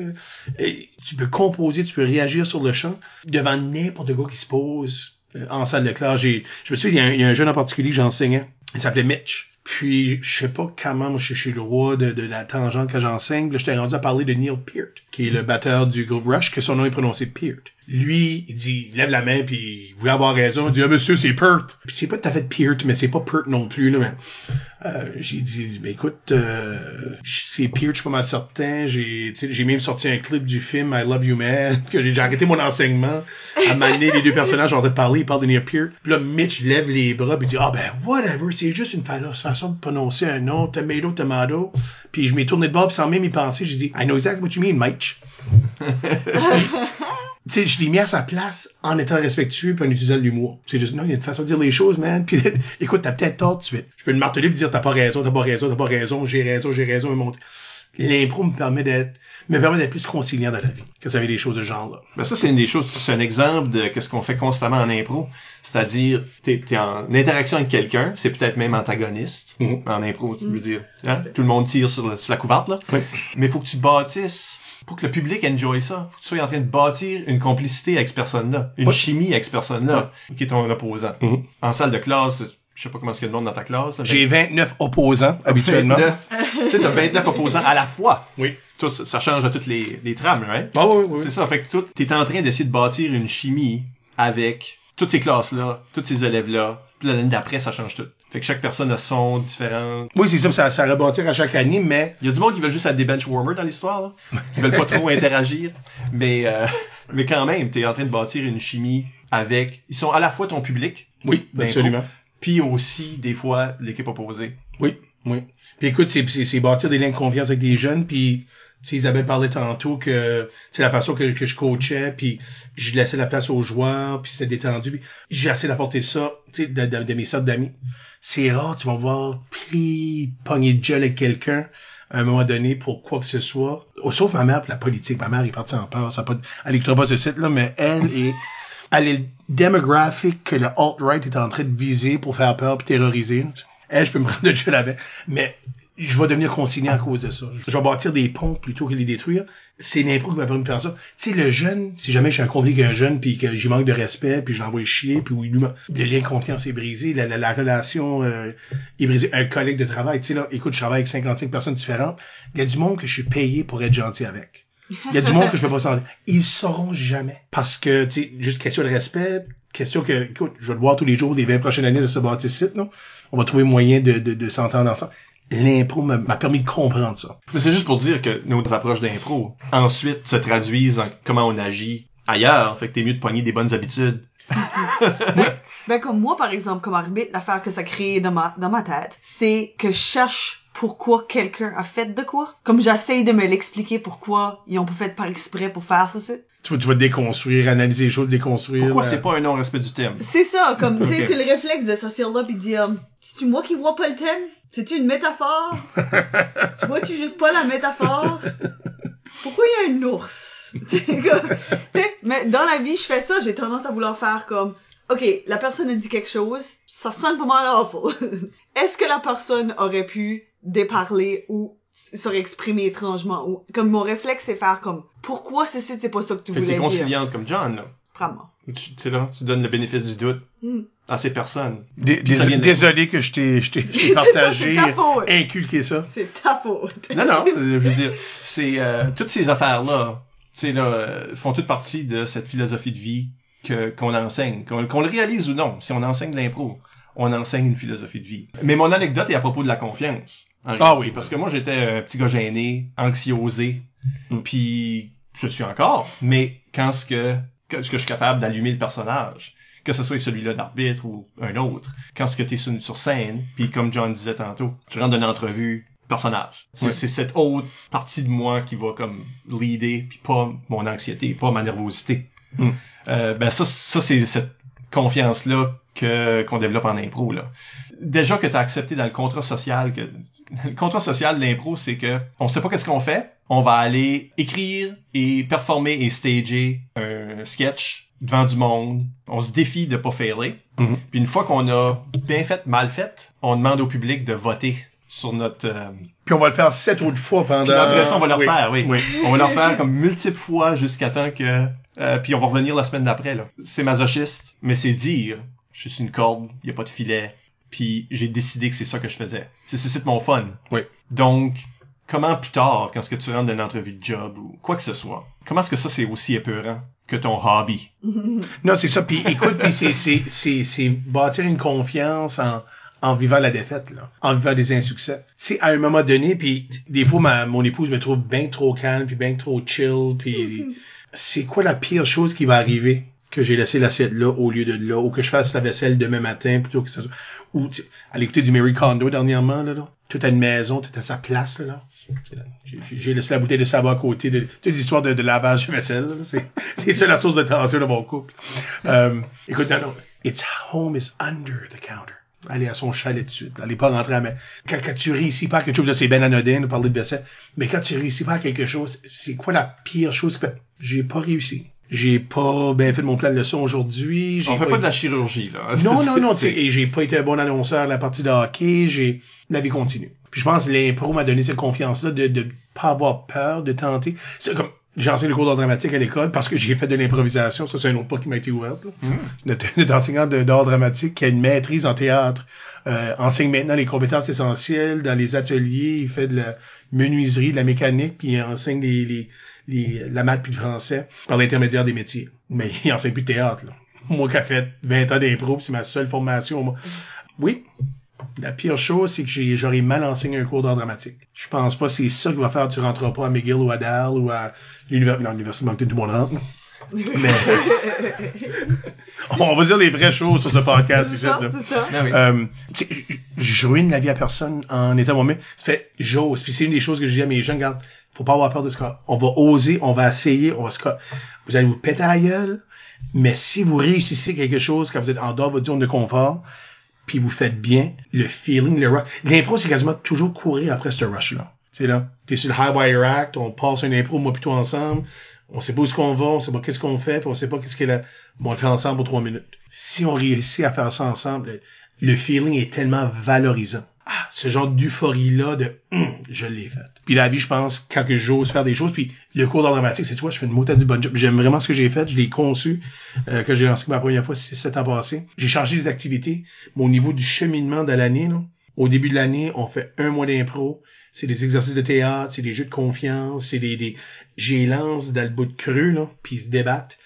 tu peux composer, tu peux réagir sur le champ devant n'importe quoi qui se pose euh, en salle de classe. Je me souviens, il y, a un, y a un jeune en particulier que j'enseignais. Il s'appelait Mitch. Puis, je sais pas comment, moi, je, suis le roi de, de la tangente quand j'enseigne. Là, j'étais rendu à parler de Neil Peart, qui est le batteur du groupe Rush, que son nom est prononcé Peart. Lui, il dit, il lève la main, puis il voulait avoir raison. Il dit, ah, monsieur, c'est Peart. Puis c'est pas tout à fait Peart, mais c'est pas Peart non plus, là, mais euh, j'ai dit, ben écoute, euh, c'est Peart, je suis pas mal certain. J'ai, j'ai même sorti un clip du film I Love You Man, <laughs> que j'ai arrêté mon enseignement. À m'amener les deux personnages en train de parler, ils parlent de Neil Peart. Puis là, Mitch lève les bras, puis dit, ah ben whatever, c'est juste une fa- façon de prononcer un nom, tomato, tomato. Puis je m'ai tourné de bord, sans même y penser, j'ai dit, I know exactly what you mean, <laughs> Tu sais, je l'ai mis à sa place en étant respectueux puis en utilisant l'humour. C'est juste, non, il y a une façon de dire les choses, man. <laughs> Puis, écoute, t'as peut-être tort tout de suite. Je peux le marteler puis dire, t'as pas raison, t'as pas raison, t'as pas raison, j'ai raison, j'ai raison, et monter. L'impro me permet d'être, me permet d'être plus conciliant dans la vie. Que ça avait des choses de ce genre-là. Ben ça, c'est une des choses, c'est un exemple de qu'est-ce qu'on fait constamment en impro. C'est-à-dire, t'es, t'es en interaction avec quelqu'un, c'est peut-être même antagoniste. Mhm. En impro, tu veux dire. Hein? Tout le monde tire sur, le- sur la couverte, là. Oui. Mais faut que tu bâtisses, pour que le public enjoy ça, faut que tu sois en train de bâtir une complicité avec cette personne-là, une chimie avec cette personne-là, qui est ton opposant. Mhm. En salle de classe, je sais pas comment est-ce qu'il y a de monde dans ta classe. J'ai 29 opposants, habituellement. 29. <laughs> tu sais, t'as 29 opposants à la fois. Oui. Tout, ça, change de toutes les, les trames, right? Ah oui, oui, oui. C'est ça, fait que tu t'es en train d'essayer de bâtir une chimie avec toutes ces classes-là, tous ces élèves-là, puis l'année d'après, ça change tout. Fait que chaque personne a son différent. Oui, c'est ça, ça, ça rebâtir à chaque année, mais Il y a du monde qui veut juste être des benchwarmers dans l'histoire, là. Qui veulent pas trop interagir. Mais, euh, mais quand même, t'es en train de bâtir une chimie avec, ils sont à la fois ton public, oui, Ben, absolument. puis aussi, des fois, l'équipe opposée. Oui, oui. Puis écoute, c'est, c'est, c'est bâtir des liens de confiance avec des jeunes, puis sais, Isabelle parlait tantôt que c'est la façon que, que je coachais, puis je laissais la place aux joueurs, puis c'était détendu. J'ai essayé d'apporter ça, tu sais, de, de, de mes sortes d'amis. C'est rare, tu vas voir pris, pogner de gel avec quelqu'un à un moment donné pour quoi que ce soit. Oh, sauf ma mère pour la politique. Ma mère est partie en peur. Ça pas, elle écoutera pas ce site-là, mais elle est, elle est démographique que le alt-right est en train de viser pour faire peur puis terroriser. Elle, je peux me prendre de gel avec. Mais je vais devenir consigné à cause de ça. Je vais bâtir des ponts plutôt que les détruire. C'est l'impro qui m'a permis de faire ça. Tu sais, le jeune, si jamais je suis en conflit avec un jeune puis que j'y manque de respect puis je l'envoie chier puis lui, le lien de confiance est brisé, la, la, la relation euh, est brisée. Un collègue de travail, tu sais là, écoute, je travaille avec 55 personnes différentes. Il y a du monde que je suis payé pour être gentil avec. Il y a du monde que je peux pas sentir. Ils sauront jamais. Parce que, tu sais, juste question de respect, question que, écoute, je vais le voir tous les jours des 20 prochaines années de ce bâti site, non? On va trouver moyen de, de, de s'entendre ensemble. L'impro m'a permis de comprendre ça. Mais c'est juste pour dire que nos approches d'impro, ensuite, se traduisent en comment on agit ailleurs. Fait que t'es mieux de pogner des bonnes habitudes. <laughs> Ben comme moi par exemple comme arbitre, l'affaire que ça crée dans ma dans ma tête, c'est que je cherche pourquoi quelqu'un a fait de quoi. Comme j'essaye de me l'expliquer pourquoi ils ont pas fait par exprès pour faire ça. c'est- Tu vas, tu vas déconstruire, analyser les choses, déconstruire. Pourquoi euh, c'est pas un non-respect du thème? C'est ça, comme tu sais, c'est le réflexe de s'asseoir là puis de dire, c'est-tu moi qui vois pas le thème? C'est-tu une métaphore? tu <laughs> vois-tu juste pas la métaphore? Pourquoi il y a un ours? <laughs> Tu sais, comme- tu sais, mais dans la vie, je fais ça, j'ai tendance à vouloir faire comme, ok, la personne a dit quelque chose, ça sonne pas mal awful. <laughs> Est-ce que la personne aurait pu déparler ou serait exprimé étrangement. Ou, comme mon réflexe, c'est faire comme, pourquoi ceci, c'est pas ça que tu Fait voulais t'es dire? conciliante comme John, là. Vraiment. Tu tu sais, là, tu donnes le bénéfice du doute Hmm. à ces personnes. Dés- désolé que je t'ai, je t'ai, je t'ai partagé, <laughs> C'est ta faute. inculqué ça. C'est ta faute. Non, non, euh, je veux dire, c'est euh, toutes ces affaires-là, tu sais, là, euh, font toutes partie de cette philosophie de vie que qu'on enseigne, qu'on qu'on le réalise ou non. Si on enseigne de l'impro, on enseigne une philosophie de vie. Mais mon anecdote est à propos de la confiance. en Ah réalité, oui. parce que moi j'étais un petit gars gêné, anxiosé, Mm. puis je suis encore. Mais quand ce que que, que je suis capable d'allumer le personnage, que ce soit celui-là d'arbitre ou un autre, quand ce que t'es sur, sur scène, puis comme John disait tantôt, je rentre dans une entrevue personnage. C'est cette autre partie de moi qui va comme leader, puis pas mon anxiété, pas ma nervosité. Mm. Euh, ben ça, ça c'est cette confiance-là que qu'on développe en impro. Là. Déjà que tu as accepté dans le contrat social que <laughs> le contrat social de l'impro, c'est que on sait pas qu'est-ce qu'on fait, on va aller écrire et performer et stager un sketch devant du monde. On se défie de pas failer. Mhm. Puis une fois qu'on a bien fait, mal fait, on demande au public de voter sur notre euh, Puis on va le faire sept autres fois pendant... puis après ça, on va le Oui. refaire, oui. Oui. On va le refaire comme multiples fois jusqu'à temps que... euh, puis on va revenir la semaine d'après, là. C'est masochiste, mais c'est dire, je suis une corde, il y a pas de filet, puis j'ai décidé que c'est ça que je faisais. C'est c'est c'est mon fun. Oui. Donc, comment plus tard, quand ce que tu rentres dans une entrevue de job ou quoi que ce soit, comment est-ce que ça c'est aussi épeurant que ton hobby? <laughs> Non, c'est ça. Puis écoute, puis c'est, c'est, c'est, c'est bâtir une confiance en, en vivant la défaite, là, en vivant des insuccès. C'est à un moment donné, puis des fois, ma, mon épouse me trouve bien trop calme, puis bien trop chill, puis <laughs> c'est quoi la pire chose qui va arriver que j'ai laissé l'assiette là au lieu de là, ou que je fasse la vaisselle demain matin plutôt que ça. Ou à l'écouter du Mary Kondo dernièrement, là, là, tout à une maison, tout à sa place, là. J'ai- laissé la bouteille de savon à côté de toutes les histoires de, lavage de vaisselle. c'est ça la source de tension de mon couple. Euh, écoute, non, non. It's home is under the counter. Allez à son chalet de suite. Allez pas rentrer à main. Quand, quand tu réussis pas à quelque chose, là, c'est ben anodin de parler de vaisselle. Mais quand tu réussis pas à quelque chose, c'est quoi la pire chose que j'ai pas réussi? J'ai pas bien fait mon plan de leçon aujourd'hui. On fait pas de la chirurgie, là. <laughs> non, non, non, tu sais, C'est- et j'ai pas été un bon annonceur à la partie de hockey, j'ai, la vie continue. Puis je pense que l'impro m'a donné cette confiance-là de, de pas avoir peur, de tenter. C'est comme, j'enseigne le cours d'art dramatique à l'école parce que j'ai fait de l'improvisation, ça c'est un autre pas qui m'a été ouverte, là. Mm. Notre, notre enseignant d'art dramatique qui a une maîtrise en théâtre, euh, enseigne maintenant les compétences essentielles dans les ateliers, il fait de la menuiserie, de la mécanique, puis il enseigne les, les, les, la maths puis le français par l'intermédiaire des métiers. Mais <laughs> il enseigne plus de théâtre, là. Moi qui ai fait 20 ans d'impro, c'est ma seule formation. moi. Oui. La pire chose, c'est que j'ai- j'aurais mal enseigné un cours d'art dramatique. Je pense pas que c'est ça qui va faire tu rentreras pas à McGill ou à Dal ou à l'université, non, l'université de Moncton, tout le monde rentre. là. Mais, <laughs> on va dire les vraies choses sur ce podcast C'est ça, ça. Ben. Euh, tu sais, je- je ruine la vie à personne en étant moi-même. Ça fait j'ose. Puis c'est une des choses que je dis à mes jeunes, regarde, faut pas avoir peur de ce cas. On va oser, on va essayer, on va se Vous allez vous péter à la gueule, mais si vous réussissez quelque chose quand vous êtes en dehors de votre zone de confort, puis vous faites bien, le feeling, le rush. L'impro, c'est quasiment toujours courir après ce rush-là. Tu sais, là, t'es sur le High Wire Act, on passe un impro, moi plutôt ensemble, on sait pas où est-ce qu'on va, on sait pas qu'est-ce qu'on fait, puis on sait pas qu'est-ce qu'elle a. Bon, on le fait ensemble pour trois minutes. Si on réussit à faire ça ensemble, le- feeling est tellement valorisant. Ah, ce genre d'euphorie-là de Hum, je l'ai fait. Puis la vie, je pense, quand j'ose faire des choses, puis le cours d'art dramatique, c'est toi, je fais une motade du bon job. J'aime vraiment ce que j'ai fait, je l'ai conçu, euh, que j'ai lancé la première fois, c'est sept ans passés. J'ai changé les activités, mais au niveau du cheminement de l'année, au début de l'année, on fait un mois d'impro, c'est des exercices de théâtre, c'est des jeux de confiance, c'est des, des j'ai lance de creux, là, puis ils se débattent.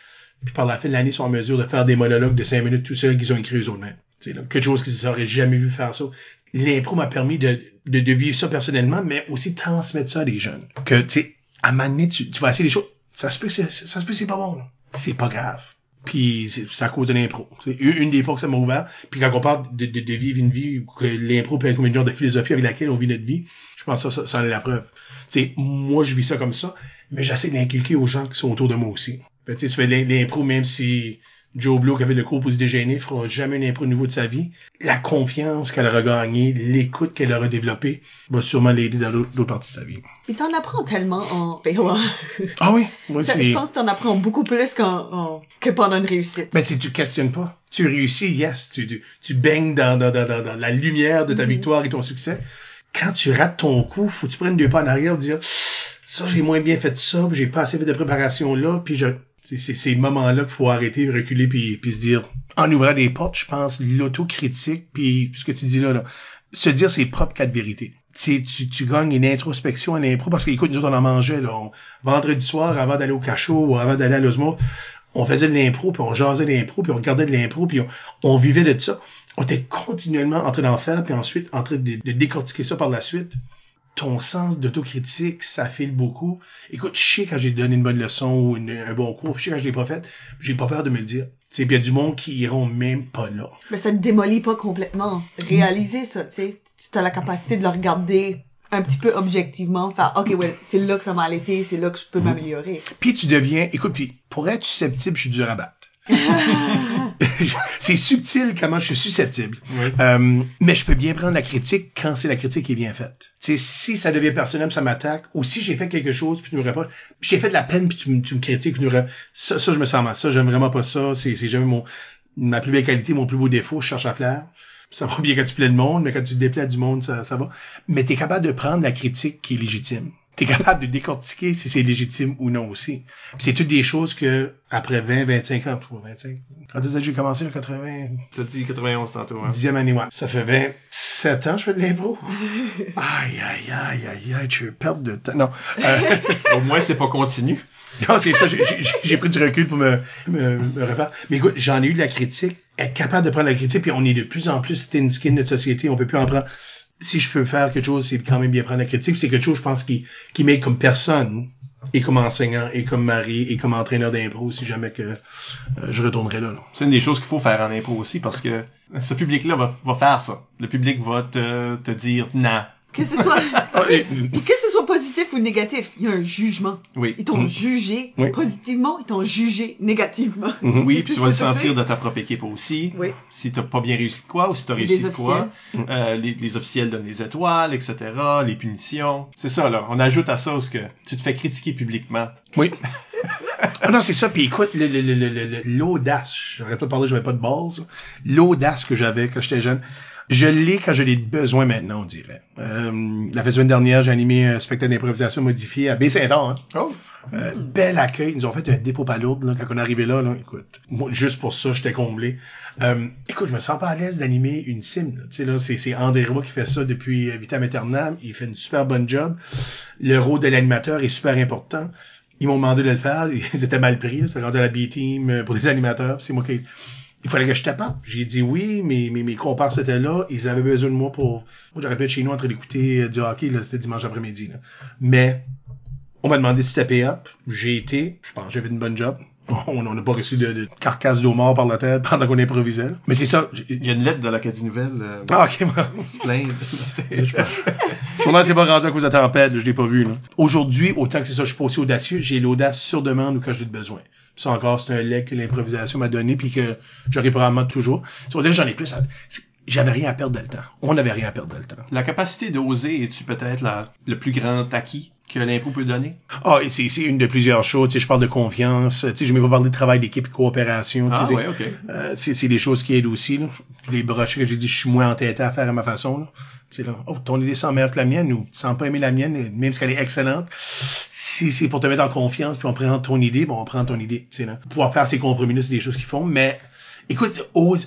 Puis par la fin de l'année, ils sont en mesure de faire des monologues de cinq minutes tout seuls qu'ils ont écrit eux mêmes. C'est quelque chose qu'ils n'auraient jamais vu faire ça. L'impro m'a permis de, de, vivre ça personnellement, mais aussi transmettre ça à des jeunes. Que, tu à un tu, tu vas essayer des choses. Ça se peut c'est pas bon, là. C'est pas grave. Puis c'est à cause de l'impro. C'est une des portes que ça m'a ouvert. Puis quand on parle de, de, de vivre une vie, que l'impro peut être comme une genre de philosophie avec laquelle on vit notre vie, je pense que ça, ça, en est la preuve. Sais, moi, je vis ça comme ça, mais j'essaie de l'inculquer aux gens qui sont autour de moi aussi. Ben, tu fais l'impro, même si Joe Blow, qui avait le cours pour se déjeuner, fera jamais une impro nouveau de sa vie. La confiance qu'elle aura gagnée, l'écoute qu'elle aura développée, va sûrement l'aider dans d'autres parties de sa vie. Puis t'en apprends tellement en failant. Ah oui, moi, Ça. Je pense que t'en apprends beaucoup plus qu'en, en- que pendant une réussite. Ben, si tu questionnes pas, tu réussis, yes, tu, tu, tu baignes dans, dans, dans, dans, dans la lumière de ta Mhm. victoire et ton succès. quand tu rates ton coup, faut que tu prennes deux pas en arrière et dire, ça, j'ai moins bien fait ça, j'ai pas assez fait de préparation là, puis je, c'est ces moments-là qu'il faut arrêter, reculer, puis, puis se dire, en ouvrant des portes, je pense, l'autocritique, puis ce que tu dis là, là se dire ses propres quatre vérités. Tu, tu, tu gagnes une introspection à l'impro, parce qu'écoute, nous autres, on en mangeait, là, vendredi soir, avant d'aller au cachot, ou avant d'aller à l'osmo, on faisait de l'impro, puis on jasait de l'impro, puis on regardait de l'impro, puis on, vivait de ça. On était continuellement en train d'en faire, puis ensuite en train de décortiquer ça par la suite. Ton sens d'autocritique, ça file beaucoup. Écoute, je sais quand j'ai donné une bonne leçon ou une- un bon cours, je sais quand je l'ai pas fait, j'ai pas peur de me le dire. Tu sais, puis il y a du monde qui iront même pas là. Mais ça ne démolit pas complètement. Réaliser ça, tu sais. Tu as la capacité de le regarder un petit peu objectivement, faire, OK, ouais, c'est là que ça m'a allaité, c'est là que je peux m'améliorer. Puis tu deviens, écoute, puis pour être susceptible, je suis dur à battre. <laughs> <laughs> c'est subtil comment je suis susceptible. Oui. Euh, mais je peux bien prendre la critique quand c'est la critique qui est bien faite. Tu sais, si ça devient personnel, ça m'attaque, ou si j'ai fait quelque chose puis tu me réponds, j'ai fait de la peine puis tu, me- tu me critiques, puis tu me ça, ça je me sens mal. Ça, j'aime vraiment pas ça. C'est, jamais mon ma plus belle qualité, mon plus beau défaut. Je cherche à plaire. Ça va <laughs> bien quand tu plais le monde, mais quand tu déplais du monde, ça, ça va. Mais t'es capable de prendre la critique qui est légitime. T'es capable de décortiquer si c'est légitime ou non aussi. C'est toutes des choses que, après 20, 25 ans, toi, 25. Quand est-ce que j'ai commencé, le 80, Tu as dit 91 tantôt, hein? dixième année, ouais. Ça fait 27 ans que je fais de l'impro. <laughs> Aïe, aïe, aïe, aïe, aïe, tu veux perdre de temps. Non. Euh, <laughs> Au moins, c'est pas continu. <laughs> non, c'est ça, j'ai pris du recul pour me, me, me refaire. Mais écoute, j'en ai eu de la critique, être capable de prendre la critique, puis on est de plus en plus thin skin de notre société, on peut plus en prendre. Si je peux faire quelque chose, c'est quand même bien prendre la critique, c'est quelque chose, je pense, qui, qui m'aide comme personne, et comme enseignant, et comme mari, et comme entraîneur d'impro, si jamais que euh, je retournerai là. là. C'est une des choses qu'il faut faire en impro aussi parce que ce public-là va, va faire ça. Le public va te, te dire non. Que ce soit, <laughs> et- que ce soit positif ou négatif, il y a un jugement. Oui. Ils t'ont Mm. jugé Oui. positivement, ils t'ont jugé négativement. Mhm. Oui, puis tu vas le sentir de ta propre équipe aussi. Oui. Si t'as pas bien réussi de quoi ou si t'as réussi de quoi. officiels. Euh, les, les officiels donnent des étoiles, etc. Les punitions. C'est ça, là. On ajoute à ça ce que tu te fais critiquer publiquement. Oui. <laughs> ah non, c'est ça. Puis écoute, le- le- le- le- le- l'audace, j'aurais pas parlé, j'avais pas de balls. L'audace que j'avais quand j'étais jeune, je l'ai quand je l'ai besoin maintenant, on dirait. Euh, la semaine dernière, j'ai animé un spectacle d'improvisation modifié à Baie-Saint-Anne. Hein. Oh! Euh, bel accueil. Ils nous ont fait un dépôt pas lourd là, quand on est arrivé là. là. Écoute, moi, juste pour ça, j'étais comblé. Euh, écoute, je me sens pas à l'aise d'animer une sim. là. Tu sais, là, c'est, c'est André Roy qui fait ça depuis euh, Vitam Aeternam. Il fait une super bonne job. Le rôle de l'animateur est super important. Ils m'ont demandé de le faire. <laughs> Ils étaient mal pris. là. C'est rendu à la B-Team euh, pour des animateurs. C'est moi qui... Il fallait que je tape. J'ai dit oui, mais mes, mes comparses étaient là. Ils avaient besoin de moi pour... Moi, j'aurais pu être chez nous en train d'écouter euh, du hockey. Là, c'était dimanche après-midi. Là. Mais on m'a demandé de stepper up. J'ai été. Je pense que j'avais une bonne job. <laughs> On n'a pas reçu de, de carcasse d'eau mort par la tête <laughs> pendant qu'on improvisait. là. Mais c'est ça. Il y a une lettre de l'Acadie Nouvelle. Euh, Ah, ok. moi. <laughs> Sûrement, c'est pas rendu à cause de la tempête. là, Je l'ai pas vu. là. Aujourd'hui, autant que c'est ça, je suis pas aussi audacieux. J'ai l'audace sur demande ou quand j'ai besoin. Ça encore, c'est un leg que l'improvisation m'a donné puis que j'aurai probablement toujours. Ça veut dire j'en ai plus. à- c'est- J'avais rien à perdre dans le temps. On n'avait rien à perdre dans le temps. La capacité d'oser est-tu peut-être la, le plus grand acquis que l'impôt peut donner? Ah, et c'est c'est une de plusieurs choses. Tu sais, je parle de confiance. Tu sais, je m'ai pas parlé de travail d'équipe et coopération. tu sais, Ah c'est- ouais, ok. Euh, c'est c'est des choses qui aident aussi. Là. L'ai broché que j'ai dit je suis moins entêté à faire à ma façon. Là. Tu sais, là, oh, ton idée sent meilleure que la mienne ou tu sens pas aimer la mienne, même si elle est excellente. Si c'est pour te mettre en confiance puis on prend ton idée, bon, on prend ton idée. Tu sais, là. Pouvoir faire ces compromis c'est des choses qu'ils font. Mais écoute, ose.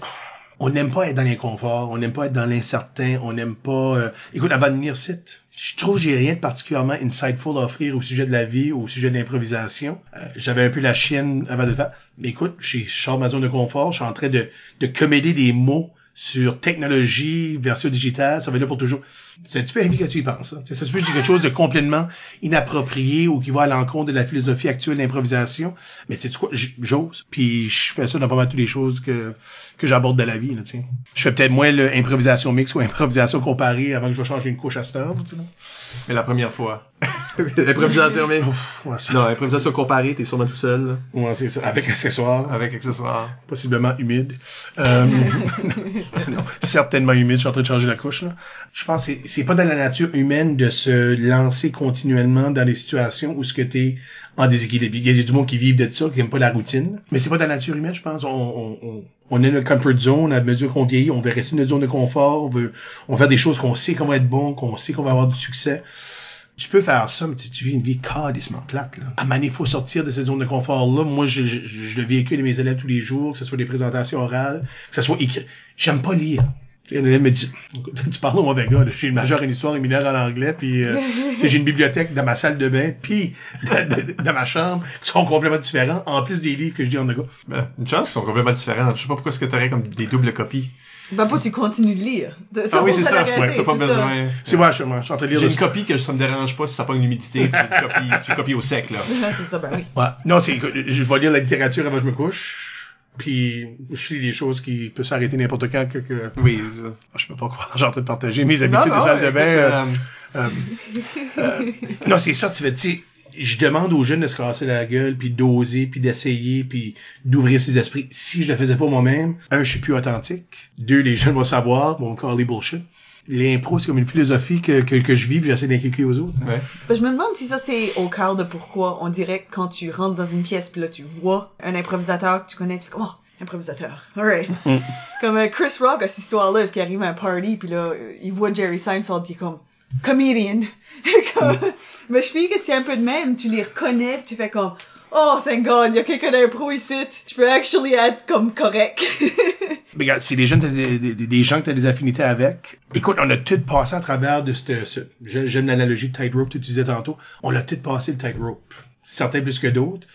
On n'aime pas être dans l'inconfort, on n'aime pas être dans l'incertain, on n'aime pas... euh, Écoute, avant de venir site, je trouve que j'ai rien de particulièrement insightful à offrir au sujet de la vie, au sujet de l'improvisation. Euh, J'avais un peu la chienne avant de faire. Mais écoute, je sors de ma zone de confort, je suis en train de, de des mots sur technologie, version digitale, ça va être là pour toujours. C'est un petit peu heavy que tu y penses. Ça se peut que j'ai quelque chose de complètement inapproprié ou qui va à l'encontre de la philosophie actuelle d'improvisation. Mais c'est quoi, j'ose. Puis je fais ça dans pas mal toutes les choses que, que j'aborde de la vie. Là, je fais peut-être moins l'improvisation mix ou improvisation comparée avant que je vais changer une couche à cette heure. Mais la première fois. <laughs> improvisation. Ouais, ça- Non, improvisation comparée, t'es sûrement tout seul, ouais, c'est ça. Avec accessoires. avec accessoires. possiblement humide. Euh, <laughs> non, certainement humide, je suis en train de changer la couche. Là. Je pense que c'est- pas dans la nature humaine de se lancer continuellement dans des situations où ce que t'es en déséquilibre. Il y a du monde qui vivent de ça, qui aiment pas la routine. Mais c'est pas dans la nature humaine, je pense. On, on, on, est dans notre comfort zone, à mesure qu'on vieillit, on veut rester dans notre zone de confort, on veut, on veut faire des choses qu'on sait qu'on va être bon, qu'on sait qu'on va avoir du succès. Tu peux faire ça, mais tu, tu vis une vie cadissement plate. Là. À un il faut sortir de cette zone de confort-là. Moi, je, je, je le véhicule de mes élèves tous les jours, que ce soit des présentations orales, que ce soit écrit. J'aime pas lire. Me dit, <laughs> tu parles au mauvais gars, là. j'ai une majeure en histoire et mineure en anglais, puis euh, <laughs> j'ai une bibliothèque dans ma salle de bain, puis <laughs> dans ma chambre, qui sont complètement différents, en plus des livres que je dis en gars. Ben, une chance, ils sont complètement différents. Je sais pas pourquoi est-ce que t'aurais comme des doubles copies. Ben, pas, tu continues de lire. Ah oui, c'est ça. Ouais, t'as pas besoin. C'est moi, je, je suis en train de lire. J'ai une copie que ça me dérange pas si ça puis une copie, j'ai une copie au sec, là. c'est ça, ben oui. Ouais. Non, c'est, je vais lire la littérature avant que je me couche. Puis, je lis des choses qui peuvent s'arrêter n'importe quand que, que... Oui, ça. Ah, je peux pas croire, j'ai en train de partager mes habitudes Non, de salle de bain. euh, euh, euh, <laughs> non, c'est ça, tu tu sais, je demande aux jeunes de se casser la gueule, puis d'oser, puis d'essayer, puis d'ouvrir ses esprits. Si je le faisais pas moi-même, un, je suis plus authentique. Deux, les jeunes vont savoir, vont me caller bullshit. L'impro, c'est comme une philosophie que, que, que je vis, puis j'essaie d'inculquer aux autres. ouais. Ben, je me demande si ça c'est au cœur de pourquoi on dirait que quand tu rentres dans une pièce puis là tu vois un improvisateur que tu connais, tu fais comme oh, improvisateur. Alright. Mm. comme euh, Chris Rock à cette histoire-là, est-ce qu'il arrive à un party puis là il voit Jerry Seinfeld puis il est comme comedian. <laughs> Comme- Mm. Mais je trouve que c'est un peu de même, tu les reconnais puis tu fais comme Oh, thank God, y a quelqu'un d'impro ici. Je peux actually être comme correct. <laughs> Mais regarde, c'est des jeunes, des, des, des gens que tu as des affinités avec. Écoute, on a tout passé à travers de ce, ce j'ai- j'aime l'analogie de tightrope que tu disais tantôt. On a tout passé le tightrope. Certains plus que d'autres.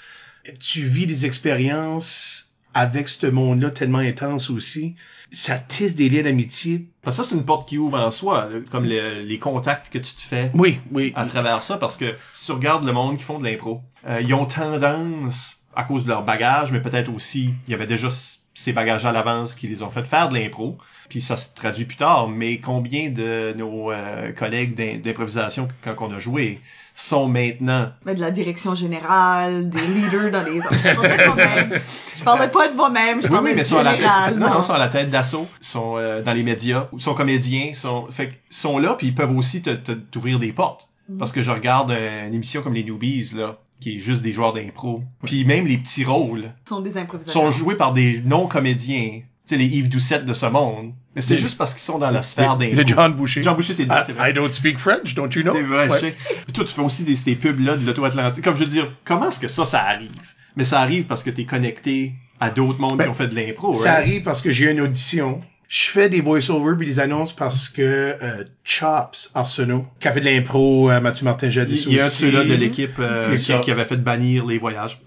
Tu vis des expériences avec ce monde-là tellement intense aussi. Ça tisse des liens d'amitié. Parce que ça, c'est une porte qui ouvre en soi, comme le- les contacts que tu te fais Oui, oui. à travers ça, parce que si tu regardes le monde qui font de l'impro, euh, ils ont tendance, à cause de leur bagage, mais peut-être aussi, il y avait déjà ces bagages à l'avance qui les ont fait faire de l'impro, puis ça se traduit plus tard, mais combien de nos euh, collègues d'im- d'improvisation, quand on a joué, sont maintenant... Mais de la direction générale, des <laughs> leaders dans les <laughs> je parlais pas de moi-même, je Oui, parlais oui, mais de sont à la tête, non, non, sont à la tête d'assaut, sont euh, dans les médias, sont comédiens, sont, fait, que sont là, puis ils peuvent aussi te, te- t'ouvrir des portes. Mhm. Parce que je regarde euh, une émission comme les Newbies, là, qui est juste des joueurs d'impro. Puis même les petits rôles sont des improvisateurs. sont joués par des non-comédiens. Tu sais, les Yves Doucette de ce monde. Mais c'est juste parce qu'ils sont dans la sphère d'impro. le John Boucher. Jean Boucher, t'es dedans, c'est I, vrai. I don't speak French, don't you know? C'est vrai, Ouais. je sais. Puis toi, tu fais aussi des, ces pubs-là de l'auto-Atlantique. Comme je veux dire, comment est-ce que ça, ça arrive? Mais ça arrive parce que t'es connecté à d'autres mondes Ben, qui ont fait de l'impro, Ça right? arrive parce que j'ai une audition. Je fais des voice-overs puis des annonces parce que euh, Chops Arsenault, qui a fait de l'impro, euh, Mathieu Martin jadis Il y a aussi. ceux-là de l'équipe euh, qui, qui avait fait bannir les voyages. <laughs>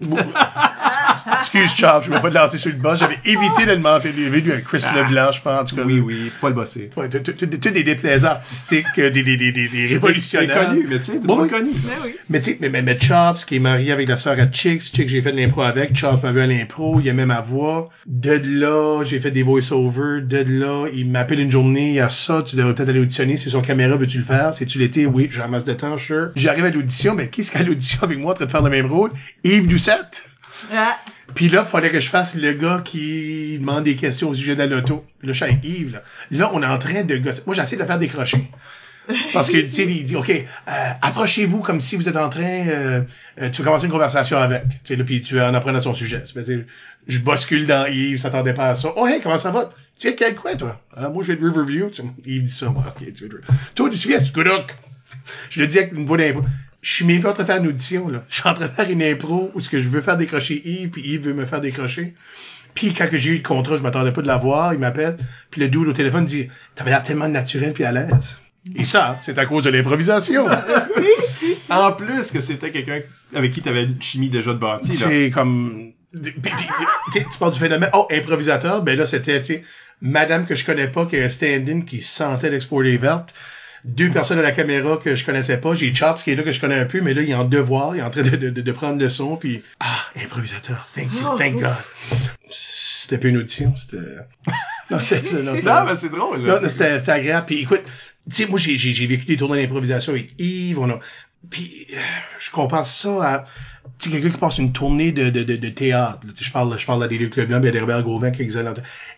<laughs> Excuse Chops, je vais pas te lancer sur le bas. J'avais évité de le mentionner. Lui, avec Chris Leblanc, je pense. En tout cas, Ah. Oui, oui, pas le tout- tout des déplaisants artistiques, euh, des, des, des, des, des C'est révolutionnaires. connu, mais tu sais, Oui, monde connu. Mais tu sais, mais, mais, mais Chops, qui est marié avec la sœur à Chicks, Chicks, j'ai fait de l'impro avec, Chops m'a vu à l'impro, il aimait ma voix. De là, j'ai fait des voice-overs. De là, il m'appelle une journée, il y a ça, tu devrais peut-être aller auditionner, c'est sur caméra, veux-tu le faire? C'est-tu l'été? Oui, j'ai un masse de temps, sure. J'arrive à l'audition, mais qu'est-ce qu'à l'audition avec moi en train de faire le même rôle? Yves Doucette. Ah, Puis là, fallait que je fasse le gars qui demande des questions au sujet de la loto. Là, je suis avec Yves, là. On est en train de gosser. Moi, j'essaie de le faire décrocher. Parce que, tu sais, il dit, OK, euh, approchez-vous comme si vous êtes en train, euh, euh, tu veux commencer une conversation avec. Tu sais, puis tu en apprendre à son sujet. Je bouscule dans Yves, il s'attendait pas à ça. Oh, hey, comment ça va? Tu es quel coin, toi? Ah, moi, je vais de Riverview. Yves dit ça, moi. OK, tu veux de Toi, tu à Scoodok. Je le dis avec une voix d'impro. Je suis même pas en train de faire une audition, là. Je suis en train de faire une impro où ce que je veux faire décrocher Yves, puis Yves veut me faire décrocher. Puis quand que j'ai eu le contrat, je m'attendais pas de l'avoir, il m'appelle, puis le dude au téléphone dit "T'avais l'air tellement naturel puis à l'aise." Et ça, c'est à cause de l'improvisation. <laughs> En plus que c'était quelqu'un avec qui t'avais une chimie déjà de bâti, là. c'est comme tu parles du phénomène oh improvisateur, ben là c'était tu sais madame que je connais pas qui a un stand-in qui sentait l'exporter verte. Deux personnes à la caméra que je connaissais pas. J'ai Chops qui est là que je connais un peu, mais là, il est en devoir, il est en train de, de, de- de prendre le son, puis ah, improvisateur, thank you, Oh, thank oui. God. C'était pas une audition, c'était... <laughs> Non, c'est, non, Non, mais c'est drôle, là. non, c'était, c'était agréable. Puis écoute, tu sais, moi, j'ai, j'ai, j'ai vécu des tournois d'improvisation avec Yves. On a... Puis euh, je compare ça à... tu sais, quelqu'un qui passe une tournée de, de, de, de théâtre, là, tu sais, je parle, je parle à des Luc Leblanc, puis à des Robert Gauvin.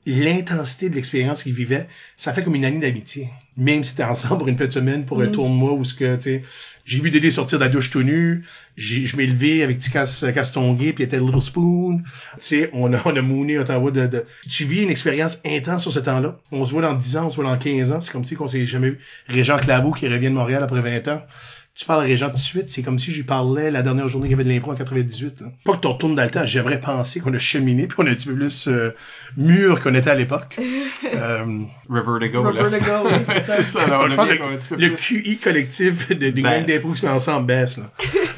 L'intensité de l'expérience qu'ils vivaient, ça fait comme une année d'amitié. Même si t'es ensemble pour une petite semaine, pour un tournoi, où ce que, tu sais, j'ai vu Dédé sortir de la douche tout nu, je m'ai levé avec petit casse, castonguay, puis il était Little Spoon. Tu sais, on a, on a mooné Ottawa de, de, tu vis une expérience intense sur ce temps-là. On se voit dans 10 ans, on se voit dans 15 ans, c'est comme si qu'on s'est jamais vu. Régent Claveau qui revient de Montréal après 20 ans. Tu parles à Régent tout de suite, c'est comme si j'y parlais la dernière journée qu'il y avait de l'impro en 98. Là. Pas que tu retournes dans le temps, j'aimerais penser qu'on a cheminé puis on est un petit peu plus euh, mûr qu'on était à l'époque. <laughs> euh, River to go, là. River to go, oui, c'est <laughs> ça. là, on a bien un petit peu le plus. QI collectif de, Ben. gang d'impro qui se met ensemble baisse. Là.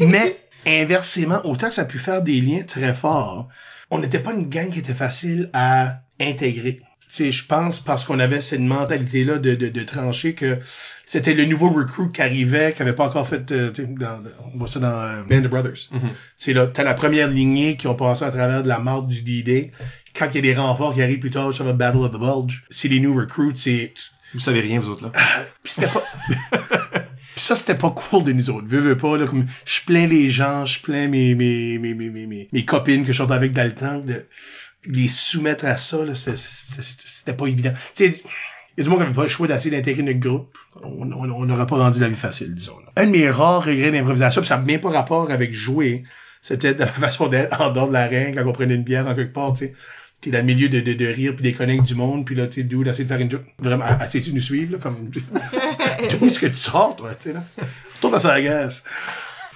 Mais inversement, autant que ça a pu faire des liens très forts, on n'était pas une gang qui était facile à intégrer. Tu sais, je pense parce qu'on avait cette mentalité-là de, de, de trancher que c'était le nouveau recruit qui arrivait, qui avait pas encore fait, euh, tu dans, on voit ça dans euh, Band of Brothers. Mhm. Tu sais, là, t'as la première lignée qui ont passé à travers de la marque du D-Day. Quand il y a des renforts qui arrivent plus tard sur le Battle of the Bulge, c'est les new recruits, c'est, Vous savez rien, vous autres, là. puis c'était pas. <laughs> Puis ça, c'était pas cool de nous autres. Veux, veux pas, là, comme, je plains les gens, je plains mes, mes, mes, mes, mes, mes, mes copines que je sortais avec dans le temps, de les soumettre à ça, c'était- c'était c'était pas évident. Tu sais, il y a du monde qui avait pas le choix d'essayer d'intégrer notre groupe. On n'aurait pas rendu la vie facile, disons. là. Un de mes rares regrets d'improvisation, puis ça n'a même pas rapport avec jouer, c'est peut-être la <laughs> façon d'être en dehors de la règle, quand on prenait une bière en quelque part, tu sais. T'es dans le milieu de, de, de rire puis des connects du monde, puis là, tu sais, d'où d'essayer de faire une joke. Vraiment, essayes-tu de nous suivre, là, comme... <laughs> D'où est-ce que tu sors, toi, tu sais, là? Retourne à Sargasse.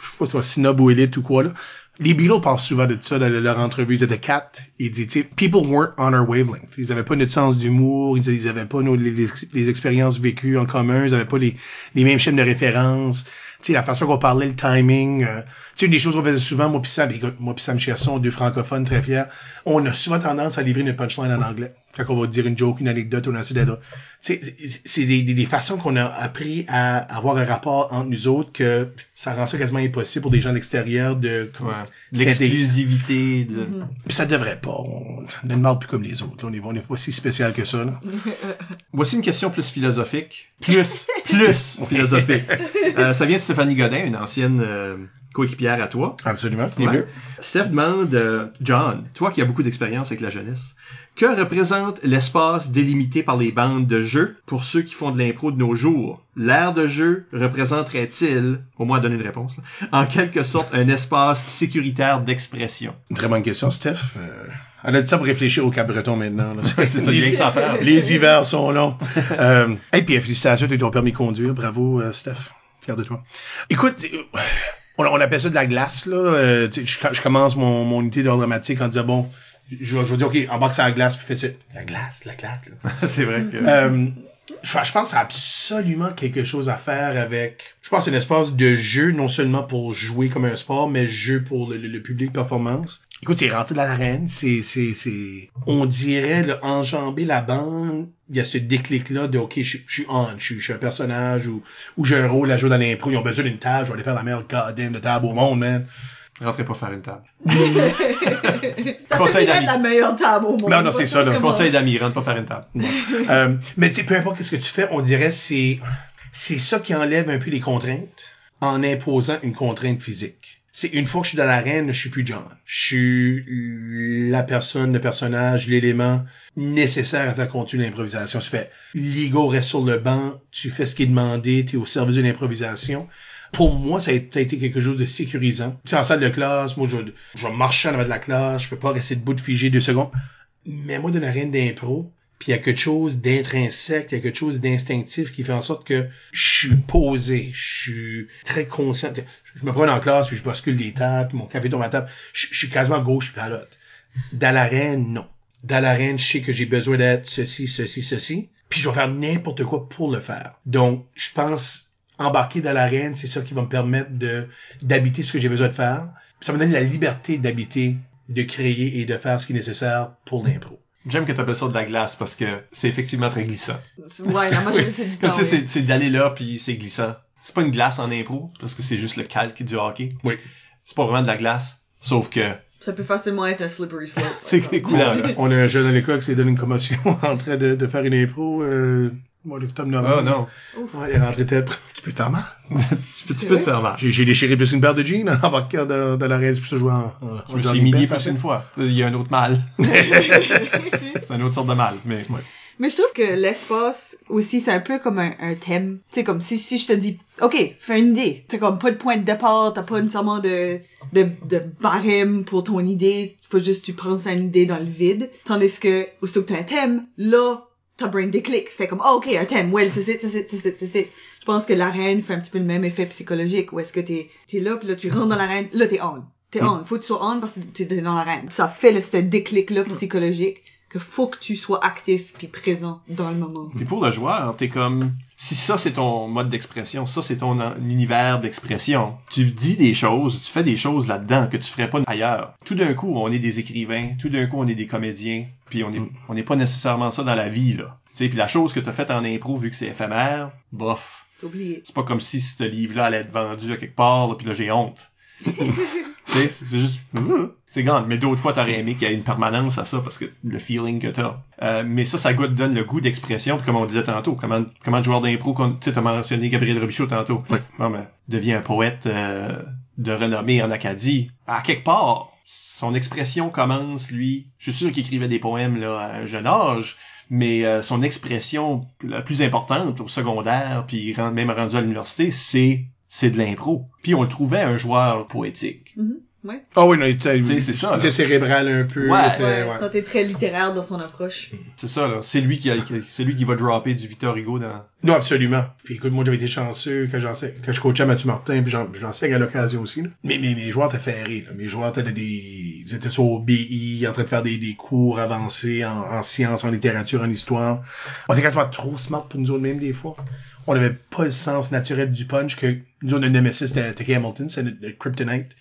Je sais pas si c'est snob ou élite ou quoi, là. Les Beatles parlent souvent de ça dans leur entrevue. Ils étaient quatre. Ils disent, people weren't on our wavelength. Ils avaient pas notre sens d'humour. Ils, ils avaient pas nos, les, expériences vécues en commun. Ils avaient pas les, les mêmes chaînes de référence. Tu sais, la façon qu'on parlait, le timing. euh, tu une des choses qu'on faisait souvent, moi pis Sam, moi pis Sam Chasson, deux francophones très fiers, on a souvent tendance à livrer une punchline en anglais. Quand on va dire une joke, une anecdote, d'être... Tu sais, c'est- des, des, des façons qu'on a appris à avoir un rapport entre nous autres que ça rend ça quasiment impossible pour des gens de l'extérieur de... Ouais. L'exclusivité de... Puis ça devrait pas. On ne demande plus comme les autres. là. On est, on est pas si spécial que ça. Là. <laughs> Voici une question plus philosophique. Plus, <laughs> plus philosophique. Euh, ça vient de Stéphanie Godin, une ancienne euh, coéquipière à toi. Absolument. Ouais. Steph demande, euh, John, toi qui as beaucoup d'expérience avec la jeunesse, que représente l'espace délimité par les bandes de jeu pour ceux qui font de l'impro de nos jours? L'aire de jeu représenterait-il, au moins donner une réponse, là, en quelque sorte un espace sécuritaire d'expression? Très bonne question, Steph. Euh, elle a dit ça pour réfléchir au Cap-Breton maintenant. là. <laughs> c'est ça, que ça faire. Les hivers sont longs. euh, et puis, félicitations, tu as ton permis de conduire. Bravo, euh, Steph. Fier de toi. Écoute, euh, on, on appelle ça de la glace, là. Euh, je, je commence mon, mon unité d'ordre dramatique en disant, bon, je, vais- je vais dire, OK, embarque sur la glace, puis fais ça. La glace, la glace, là. <laughs> c'est vrai que... Euh, je, pense absolument quelque chose à faire avec. Je pense que un espace de jeu, non seulement pour jouer comme un sport, mais jeu pour le, le- le public performance. Écoute, c'est rentré dans l'arène, c'est, c'est, c'est, on dirait, là, enjamber la bande. Il y a ce déclic-là de, OK, je, suis on, je, suis- je suis un personnage ou, ou j'ai un rôle à jouer dans l'impro. Ils ont besoin d'une table, je vais aller faire la meilleure goddamn de table au monde, man. Rentrez pas faire une table. <laughs> Ça Conseil d'amis. la meilleure table au monde. Non, non, c'est ça, Conseil d'amis, rentre pas faire une table. <laughs> Euh, mais tu sais, peu importe ce que tu fais, on dirait c'est c'est ça qui enlève un peu les contraintes en imposant une contrainte physique. C'est une fois que je suis dans l'arène, je suis plus John. Je suis la personne, le personnage, l'élément nécessaire à faire continuer l'improvisation. Tu fais l'ego reste sur le banc, tu fais ce qui est demandé, tu es au service de l'improvisation. Pour moi, ça a été quelque chose de sécurisant. Tu sais, en salle de classe, moi, je, je marche en avant de la classe, je peux pas rester debout de figé deux secondes. Mais moi, dans l'arène d'impro, puis il y a quelque chose d'intrinsèque, il y a quelque chose d'instinctif qui fait en sorte que je suis posé, je suis très conscient. Je me prends en classe, puis je bascule des tables, puis mon café tombe à table. Je, suis quasiment gauche l'autre. Dans l'arène, non. Dans l'arène, je sais que j'ai besoin d'être ceci, ceci, ceci. Puis je vais faire n'importe quoi pour le faire. Donc, je pense embarquer dans l'arène, c'est ça qui va me permettre de d'habiter ce que j'ai besoin de faire. Ça me donne la liberté d'habiter, de créer et de faire ce qui est nécessaire pour l'impro. J'aime que tu appelles ça de la glace parce que c'est effectivement très glissant. Ouais, la majorité <laughs> du Comme temps. ça, oui. c'est, c'est d'aller là puis c'est glissant. C'est pas une glace en impro parce que c'est juste le calque du hockey. Oui. C'est pas vraiment de la glace, sauf que Ça peut facilement être un slippery slope. <laughs> c'est coulant là. On a un jeune à l'école qui s'est donné une commotion <laughs> en train de, de faire une impro. Euh, Mois d'octobre, novembre. Oh non. Ouais, il est rentré tête. Tu peux te faire mal. tu peux, tu peux te faire mal. J'ai, j'ai déchiré plus une paire de jeans <laughs> en embarquant de, de l'arrêt pour jouer en, en Je me suis humilié plus une fois. Il y a un autre mal. <laughs> c'est une autre sorte de mal, mais ouais. Mais je trouve que l'espace aussi, c'est un peu comme un, un thème. Tu sais, comme si, si je te dis, OK, fais une idée. T'as comme pas de point de départ, t'as pas nécessairement de, de, de barème pour ton idée. Faut juste que tu penses à une idée dans le vide. Tandis que, aussitôt que t'as un thème, là, ta brain déclic. Fait comme, oh, OK, un thème, well, c'est c'est c'est c'est c'est Je pense que l'arène fait un petit peu le même effet psychologique où est-ce que t'es, t'es là, pis là, tu rentres dans l'arène, là, t'es on. T'es on. Faut que tu sois on parce que t'es t'es dans l'arène. Ça fait le, ce déclic-là psychologique que faut que tu sois actif puis présent dans le moment. Puis pour le joueur, t'es comme si ça c'est ton mode d'expression, ça c'est ton en- univers d'expression. Tu dis des choses, tu fais des choses là-dedans que tu ferais pas ailleurs. Tout d'un coup, on est des écrivains, tout d'un coup, on est des comédiens, puis on est on n'est pas nécessairement ça dans la vie là. Tu sais, puis la chose que t'as faite en impro vu que c'est éphémère, bof. T'as oublié. C'est pas comme si ce livre-là allait être vendu à quelque part, là, puis là j'ai honte. <laughs> C'est juste, euh, c'est grand. Mais d'autres fois, t'aurais aimé qu'il y ait une permanence à ça parce que le feeling que t'as. Euh, mais ça, ça goûte- donne le goût d'expression. Puis comme on disait tantôt, comment, comment le joueur d'impro, tu t'as mentionné Gabriel Robichaud tantôt. Oui. Bon, ben, devient un poète euh, de renommée en Acadie. À quelque part, son expression commence, lui. Je suis sûr qu'il écrivait des poèmes là à un jeune âge. Mais euh, son expression la plus importante au secondaire, puis même rendu à l'université, c'est c'est de l'impro. Puis on le trouvait un joueur poétique. Mhm. Ouais. Ah oui, non, il était, ça, il était cérébral un peu. Ouais. il était- Ouais, très littéraire dans son approche. C'est ça, là. C'est lui qui, a, c'est lui qui va dropper du Victor Hugo dans... Non, absolument. Puis écoute, moi j'avais été chanceux quand j'en sais, quand je coachais Mathieu Martin, puis j'en, j'en sais à l'occasion aussi. Là. Mais, mais mes joueurs étaient ferrés. Là. Mes joueurs étaient des, ils étaient sur BI, en train de faire des, des cours avancés en, en sciences, en littérature, en histoire. On était quasiment trop smart pour nous autres même des fois. On n'avait pas le sens naturel du punch que nous autres, notre nemesis, c'était Hamilton, c'est notre, notre kryptonite.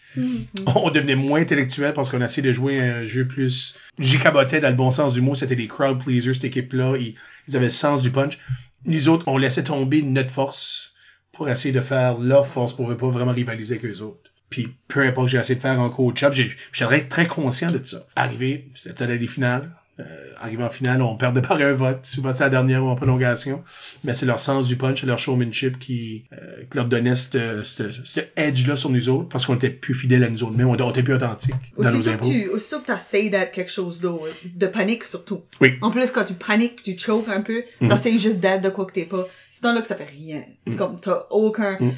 On devenait moins intellectuel parce qu'on a essayé de jouer un jeu plus... J'y cabotais dans le bon sens du mot, c'était des crowd pleasers, cette équipe-là. Ils, ils avaient le sens du punch. Nous autres, on laissait tomber notre force pour essayer de faire leur force pour pas vraiment rivaliser avec eux autres. Puis peu importe ce que j'ai essayé de faire en coach-up, j'ai- j'étais très conscient de ça. Arrivé, c'était les finales. Euh, arrivé en finale, on perdait par un vote. Souvent, c'est la dernière ou en prolongation. Mais c'est leur sens du punch, leur showmanship qui, euh, qui leur donnait ce edge-là sur nous autres parce qu'on était plus fidèles à nous autres. Même on, on était plus authentiques dans nos impôts. tu, aussitôt que t'essayes d'être quelque chose d'autre, de panique surtout. Oui. En plus, quand tu paniques, tu choques un peu, Mhm. t'essayes juste d'être de quoi que t'es pas. C'est dans là que ça fait rien. C'est comme, t'as aucun, Mhm.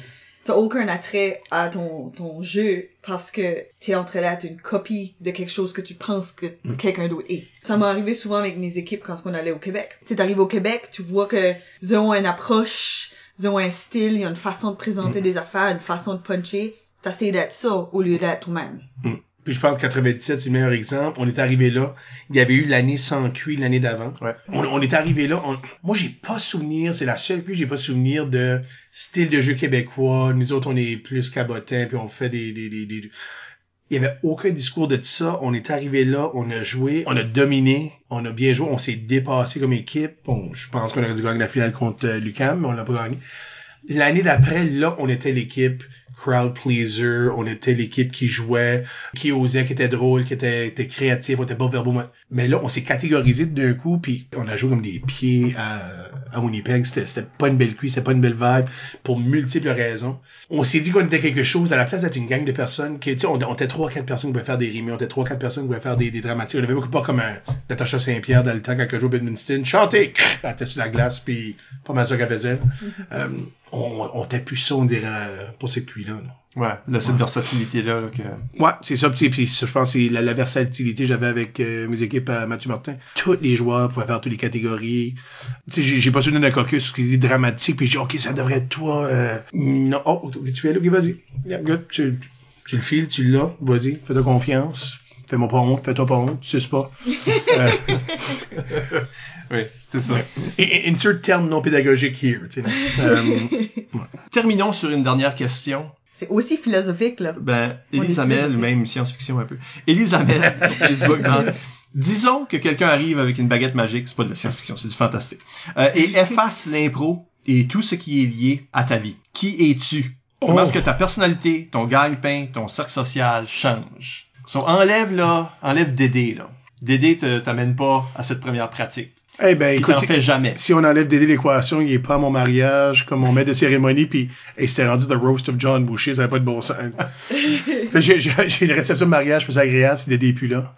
T'as aucun attrait à ton, ton jeu parce que t'es en train d'être une copie de quelque chose que tu penses que Mhm. quelqu'un d'autre est. Ça m'est arrivé souvent avec mes équipes quand on allait au Québec. Tu t'arrives au Québec, tu vois que ils ont une approche, ils ont un style, il y a une façon de présenter Mhm. des affaires, une façon de puncher. T'essayes d'être ça au lieu d'être toi-même. Puis je parle de 97, c'est le meilleur exemple. On est arrivé là. Il y avait eu l'année sans cuit l'année d'avant. Ouais. On, on est arrivé là. on- moi, j'ai pas souvenir. C'est la seule que j'ai pas souvenir de style de jeu québécois. Nous autres, on est plus cabotins puis on fait des, des, des, des- Il y avait aucun discours de ça. On est arrivé là, on a joué, on a dominé, on a bien joué, on s'est dépassé comme équipe. Bon, je pense qu'on aurait dû gagner la finale contre euh, Lucam, mais on l'a pas gagné. L'année d'après, là, on était l'équipe crowd pleaser, on était l'équipe qui jouait, qui osait, qui était drôle, qui était, était créatif, on était pas verbaux. Mais là, on s'est catégorisé d'un coup, puis on a joué comme des pieds à, à Winnipeg. C'était, pas une belle cuisse, c'était pas une belle vibe, pour multiples raisons. On s'est dit qu'on était quelque chose, à la place d'être une gang de personnes, qui, tu sais, on, on était trois, quatre personnes qui pouvaient faire des rimes, on était trois, quatre personnes qui pouvaient faire des, des dramatiques. On avait beaucoup pas comme un Natacha Saint-Pierre dans le temps quand elle jouait au Bedminster. Chantez! Elle était sur la glace, puis pas mal ça qu'elle faisait. Euh, on, on était plus ça, on dirait, pour cette là. Ouais, là, cette versatilité-là, là, que... Ouais, c'est ça. Puis, puis je pense que c'est la, la versatilité que j'avais avec euh, mes équipes à Mathieu Martin. Tous les joueurs pouvaient faire toutes les catégories. Tu sais, j'ai, pas souvenir d'un caucus qui est dramatique, puis j'ai dit, OK, ça devrait être toi. Euh... Non, oh, tu fais là, OK, vas-y. Yeah, good. Tu, tu, tu le files, tu l'as, vas-y, fais-toi confiance. Fais-moi pas honte, fais-toi pas honte, tu suces pas. Euh, <laughs> Oui, c'est ça. et- insert terme non pédagogique here, tu sais. Euh, Terminons sur une dernière question. C'est aussi philosophique, là. Ben, philosophique. même science-fiction un peu. Hamel, sur Facebook, dans- Disons que quelqu'un arrive avec une baguette magique, c'est pas de la science-fiction, c'est du fantastique, euh, et efface l'impro et tout ce qui est lié à ta vie. Qui es-tu? Comment Oh. est-ce que ta personnalité, ton gagne-pain, ton cercle social change? So, enlève là, enlève Dédé là. Dédé te- t'amène pas à cette première pratique. Eh ben, Il écoute, fait jamais. si on enlève Dédé l'équation, il est pas à mon mariage comme mon maître de cérémonie, puis et c'était rendu The Roast of John Boucher, ça avait pas de bon sens. <laughs> J'ai, j'ai, j'ai une réception de mariage, plus agréable si Dédé est plus là.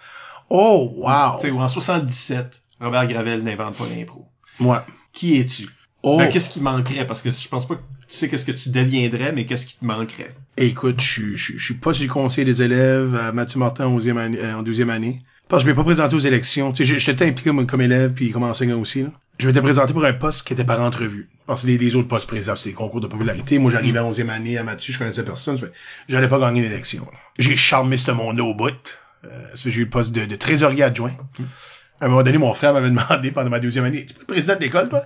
Oh, wow! Tu sais, ou en 77, Robert Gravel n'invente pas l'impro. Moi. Qui es-tu? Oh, Ben, qu'est-ce qui manquerait? Parce que je pense pas que tu sais qu'est-ce que tu deviendrais, mais qu'est-ce qui te manquerait? écoute, je, suis- je, suis- je suis pas sur le conseil des élèves à Mathieu Martin en 11e année, euh, en 12e année. Parce que je vais pas présenter aux élections. Tu sais, je- j'étais impliqué comme, comme élève puis comme enseignant aussi. Là. Je m'étais présenté pour un poste qui était par entrevue. Parce que les, les autres postes présents, c'est des concours de popularité. Moi, j'arrivais en 11e année à Mathieu, je connaissais personne. J'allais pas gagner l'élection. J'ai charmé ce monde au bout. Euh, j'ai eu le poste de, de trésorier adjoint. À un moment donné, mon frère m'avait <laughs> demandé pendant ma deuxième année, tu peux être président de l'école, toi?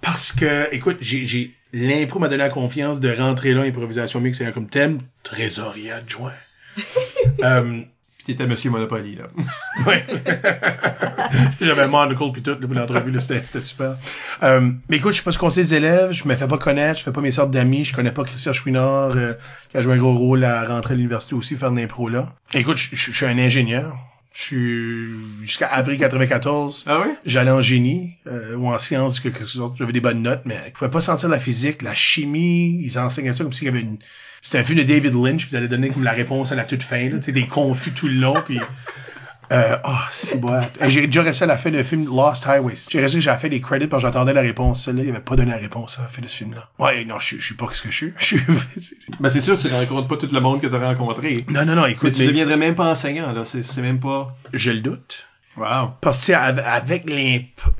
Parce que, écoute, j'ai, l'impro m'a donné la confiance de rentrer là, improvisation mix ayant comme thème, trésorier adjoint. <laughs> euh, Puis t'étais Monsieur Monopoly, là. <laughs> ouais. <laughs> J'avais un monocle pis tout, là, pour l'entrevue, là, c'était, c'était super. Euh, mais écoute, je suis pas ce conseil des élèves, je me fais pas connaître, je fais pas mes sortes d'amis, je connais pas Christian Chouinard, euh, qui a joué un gros rôle à rentrer à l'université aussi, faire de l'impro là. Écoute, je suis un ingénieur. Je suis, jusqu'à avril 94, Ah oui? j'allais en génie euh, ou en sciences quelque sorte j'avais des bonnes notes mais je pouvais pas sentir la physique la chimie ils enseignaient ça comme s'il y avait une c'était un film de David Lynch ils allaient donner comme la réponse à la toute fin là tu sais des confus tout le long puis euh, oh, c'est boîte. Et J'ai déjà resté à la fin du film Lost Highways. J'ai resté, j'ai fait les credits parce que j'attendais la réponse. Celle-là, il avait pas donné la réponse à la fin de ce film-là. Ouais, non, je, suis- je suis pas ce que <laughs> je suis. Ben, c'est sûr, tu rencontres pas tout le monde que t'as rencontré. non, non, non, Mais écoute, tu mais deviendrais même pas enseignant, là. C'est, c'est même pas... je le doute. Wow. Parce que, avec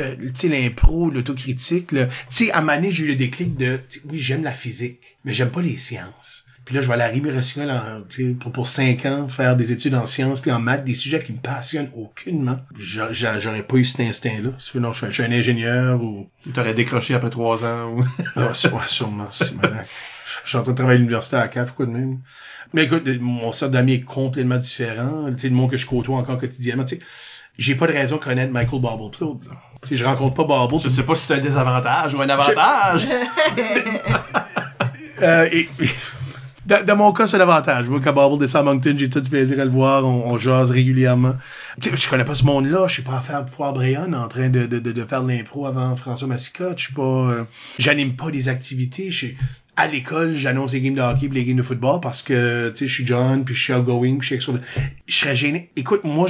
euh, l'impro, l'autocritique, tu sais, à donné, j'ai eu le déclic de, oui, j'aime la physique, mais j'aime pas les sciences. Puis là, je vais aller en, tu sais, pour, pour cinq ans, faire des études en sciences puis en maths, des sujets qui me passionnent aucunement. J'a- j'a- J'aurais pas eu cet instinct-là. Sinon, je suis, un- je suis un ingénieur ou... Tu t'aurais décroché après trois ans ou... <laughs> Ah, sûrement, c'est malin. Je suis en train de travailler à l'université à CAF, quoi de même? Mais écoute, mon cercle d'amis est complètement différent. Tu sais, le monde que je côtoie encore quotidiennement, tu sais, j'ai pas de raison de connaître Michael Barble-Claude. là. Tu sais, je rencontre pas Barble. Je sais pas si c'est un désavantage ou un avantage. <laughs> Euh, et, et- dans, mon cas, c'est l'avantage. Moi, quand Barble descend à Moncton, j'ai tout du plaisir à le voir. On, on jase régulièrement. Je connais pas ce monde-là. Je suis pas à faire Foire Bréon en train de, de, de, de faire de l'impro avant François Massicotte. Je suis pas... euh, J'anime pas des activités. Je suis... À l'école, j'annonce les games de hockey et les games de football parce que, tu sais, je suis John, puis je suis outgoing, puis je suis. Je serais gêné. Écoute, moi,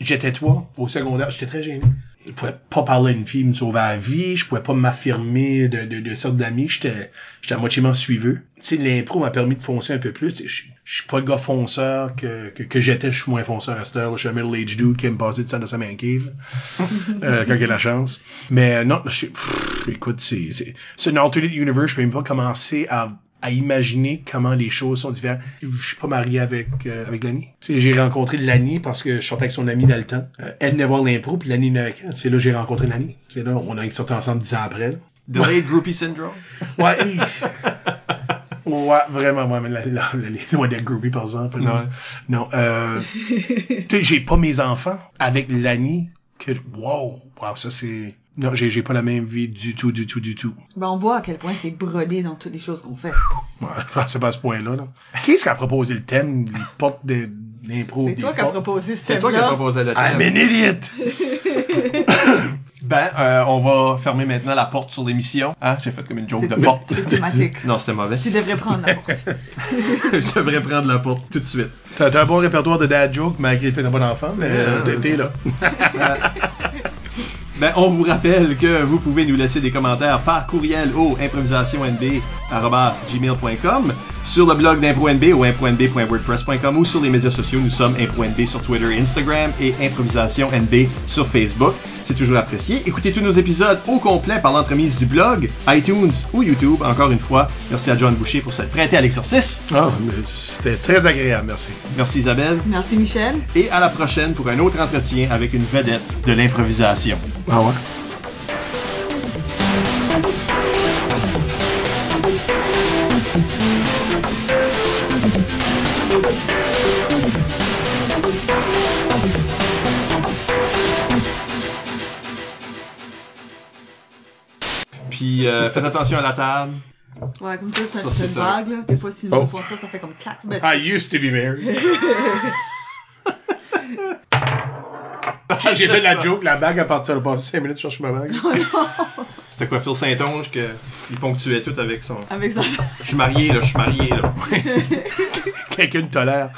j'étais toi au secondaire. J'étais très gêné. Je pouvais pas parler à une fille, me sauver la vie. Je pouvais pas m'affirmer de, de, de sorte d'amis. J'étais, j'étais à moitié suiveux. Tu sais, l'impro m'a permis de foncer un peu plus. Je, je suis pas le gars fonceur que, que, que j'étais. Je suis moins fonceur à cette heure. Je suis un middle-aged dude qui aime passer du temps dans sa main cave. <laughs> Euh, quand il a la chance. Mais euh, non, je pff, écoute, c'est, c'est, c'est une alternate universe. Je peux même pas commencer à à imaginer comment les choses sont différentes. Je suis pas marié avec euh, avec Lani. J'ai rencontré Lani parce que je sortais avec son amie dans le temps. Euh, elle venait voir l'impro, puis Lani venait avec elle. C'est là que j'ai rencontré Lani. C'est là, on a sorti ensemble dix ans après. là. Delayed groupie syndrome? <laughs> Ouais. ouais, vraiment, moi, mais la, la, la- loin d'être groupie, par exemple. Non, Ouais. non euh, <laughs> j'ai pas mes enfants avec Lani que, wow, wow, ça c'est, non, j'ai, j'ai pas la même vie du tout, du tout, du tout. Ben, on voit à quel point c'est brodé dans toutes les choses qu'on fait. Ouais, <laughs> c'est pas à ce point-là, là. Qui est-ce qui a proposé le thème, les portes de l'impro? C'est toi qui as proposé ce C'est toi qui as thème-là. proposé le I'm thème. an idiot! <laughs> Ben, euh, on va fermer maintenant la porte sur l'émission. Ah, j'ai fait comme une joke de porte. Non, c'était mauvais. Tu devrais prendre la porte. <laughs> Je devrais prendre la porte tout de suite. T'as, un bon répertoire de dad jokes, malgré le fait d'un bon enfant, mais euh, t'es- t'es là. Ben, on vous rappelle que vous pouvez nous laisser des commentaires par courriel au improvisationnb.gmail.com sur le blog d'ImproNB ou impronb.wordpress.com ou sur les médias sociaux. Nous sommes ImproNB sur Twitter et Instagram et ImprovisationNB sur Facebook. C'est toujours apprécié. Écoutez tous nos épisodes au complet par l'entremise du blog, iTunes ou YouTube. Encore une fois, merci à John Boucher pour s'être prêté à l'exercice. Ah, mais c'était très agréable, merci. Merci Isabelle. Merci Michel. Et à la prochaine pour un autre entretien avec une vedette de l'improvisation. Ah ouais? Puis euh, faites attention à la table. Ouais, comme Ça, t'as c'est une un- vague, là. T'es pas si Oh. loin pour ça, ça fait comme clac. I used to be married. <laughs> <laughs> J'ai fait la joke, la bague à partir de passer 5 minutes, je cherche ma bague. C'était quoi, Phil Saint-Onge, que il ponctuait tout avec son... Avec ça. Je suis marié, là, je suis marié, là. <laughs> <laughs> Quelqu'un tolère.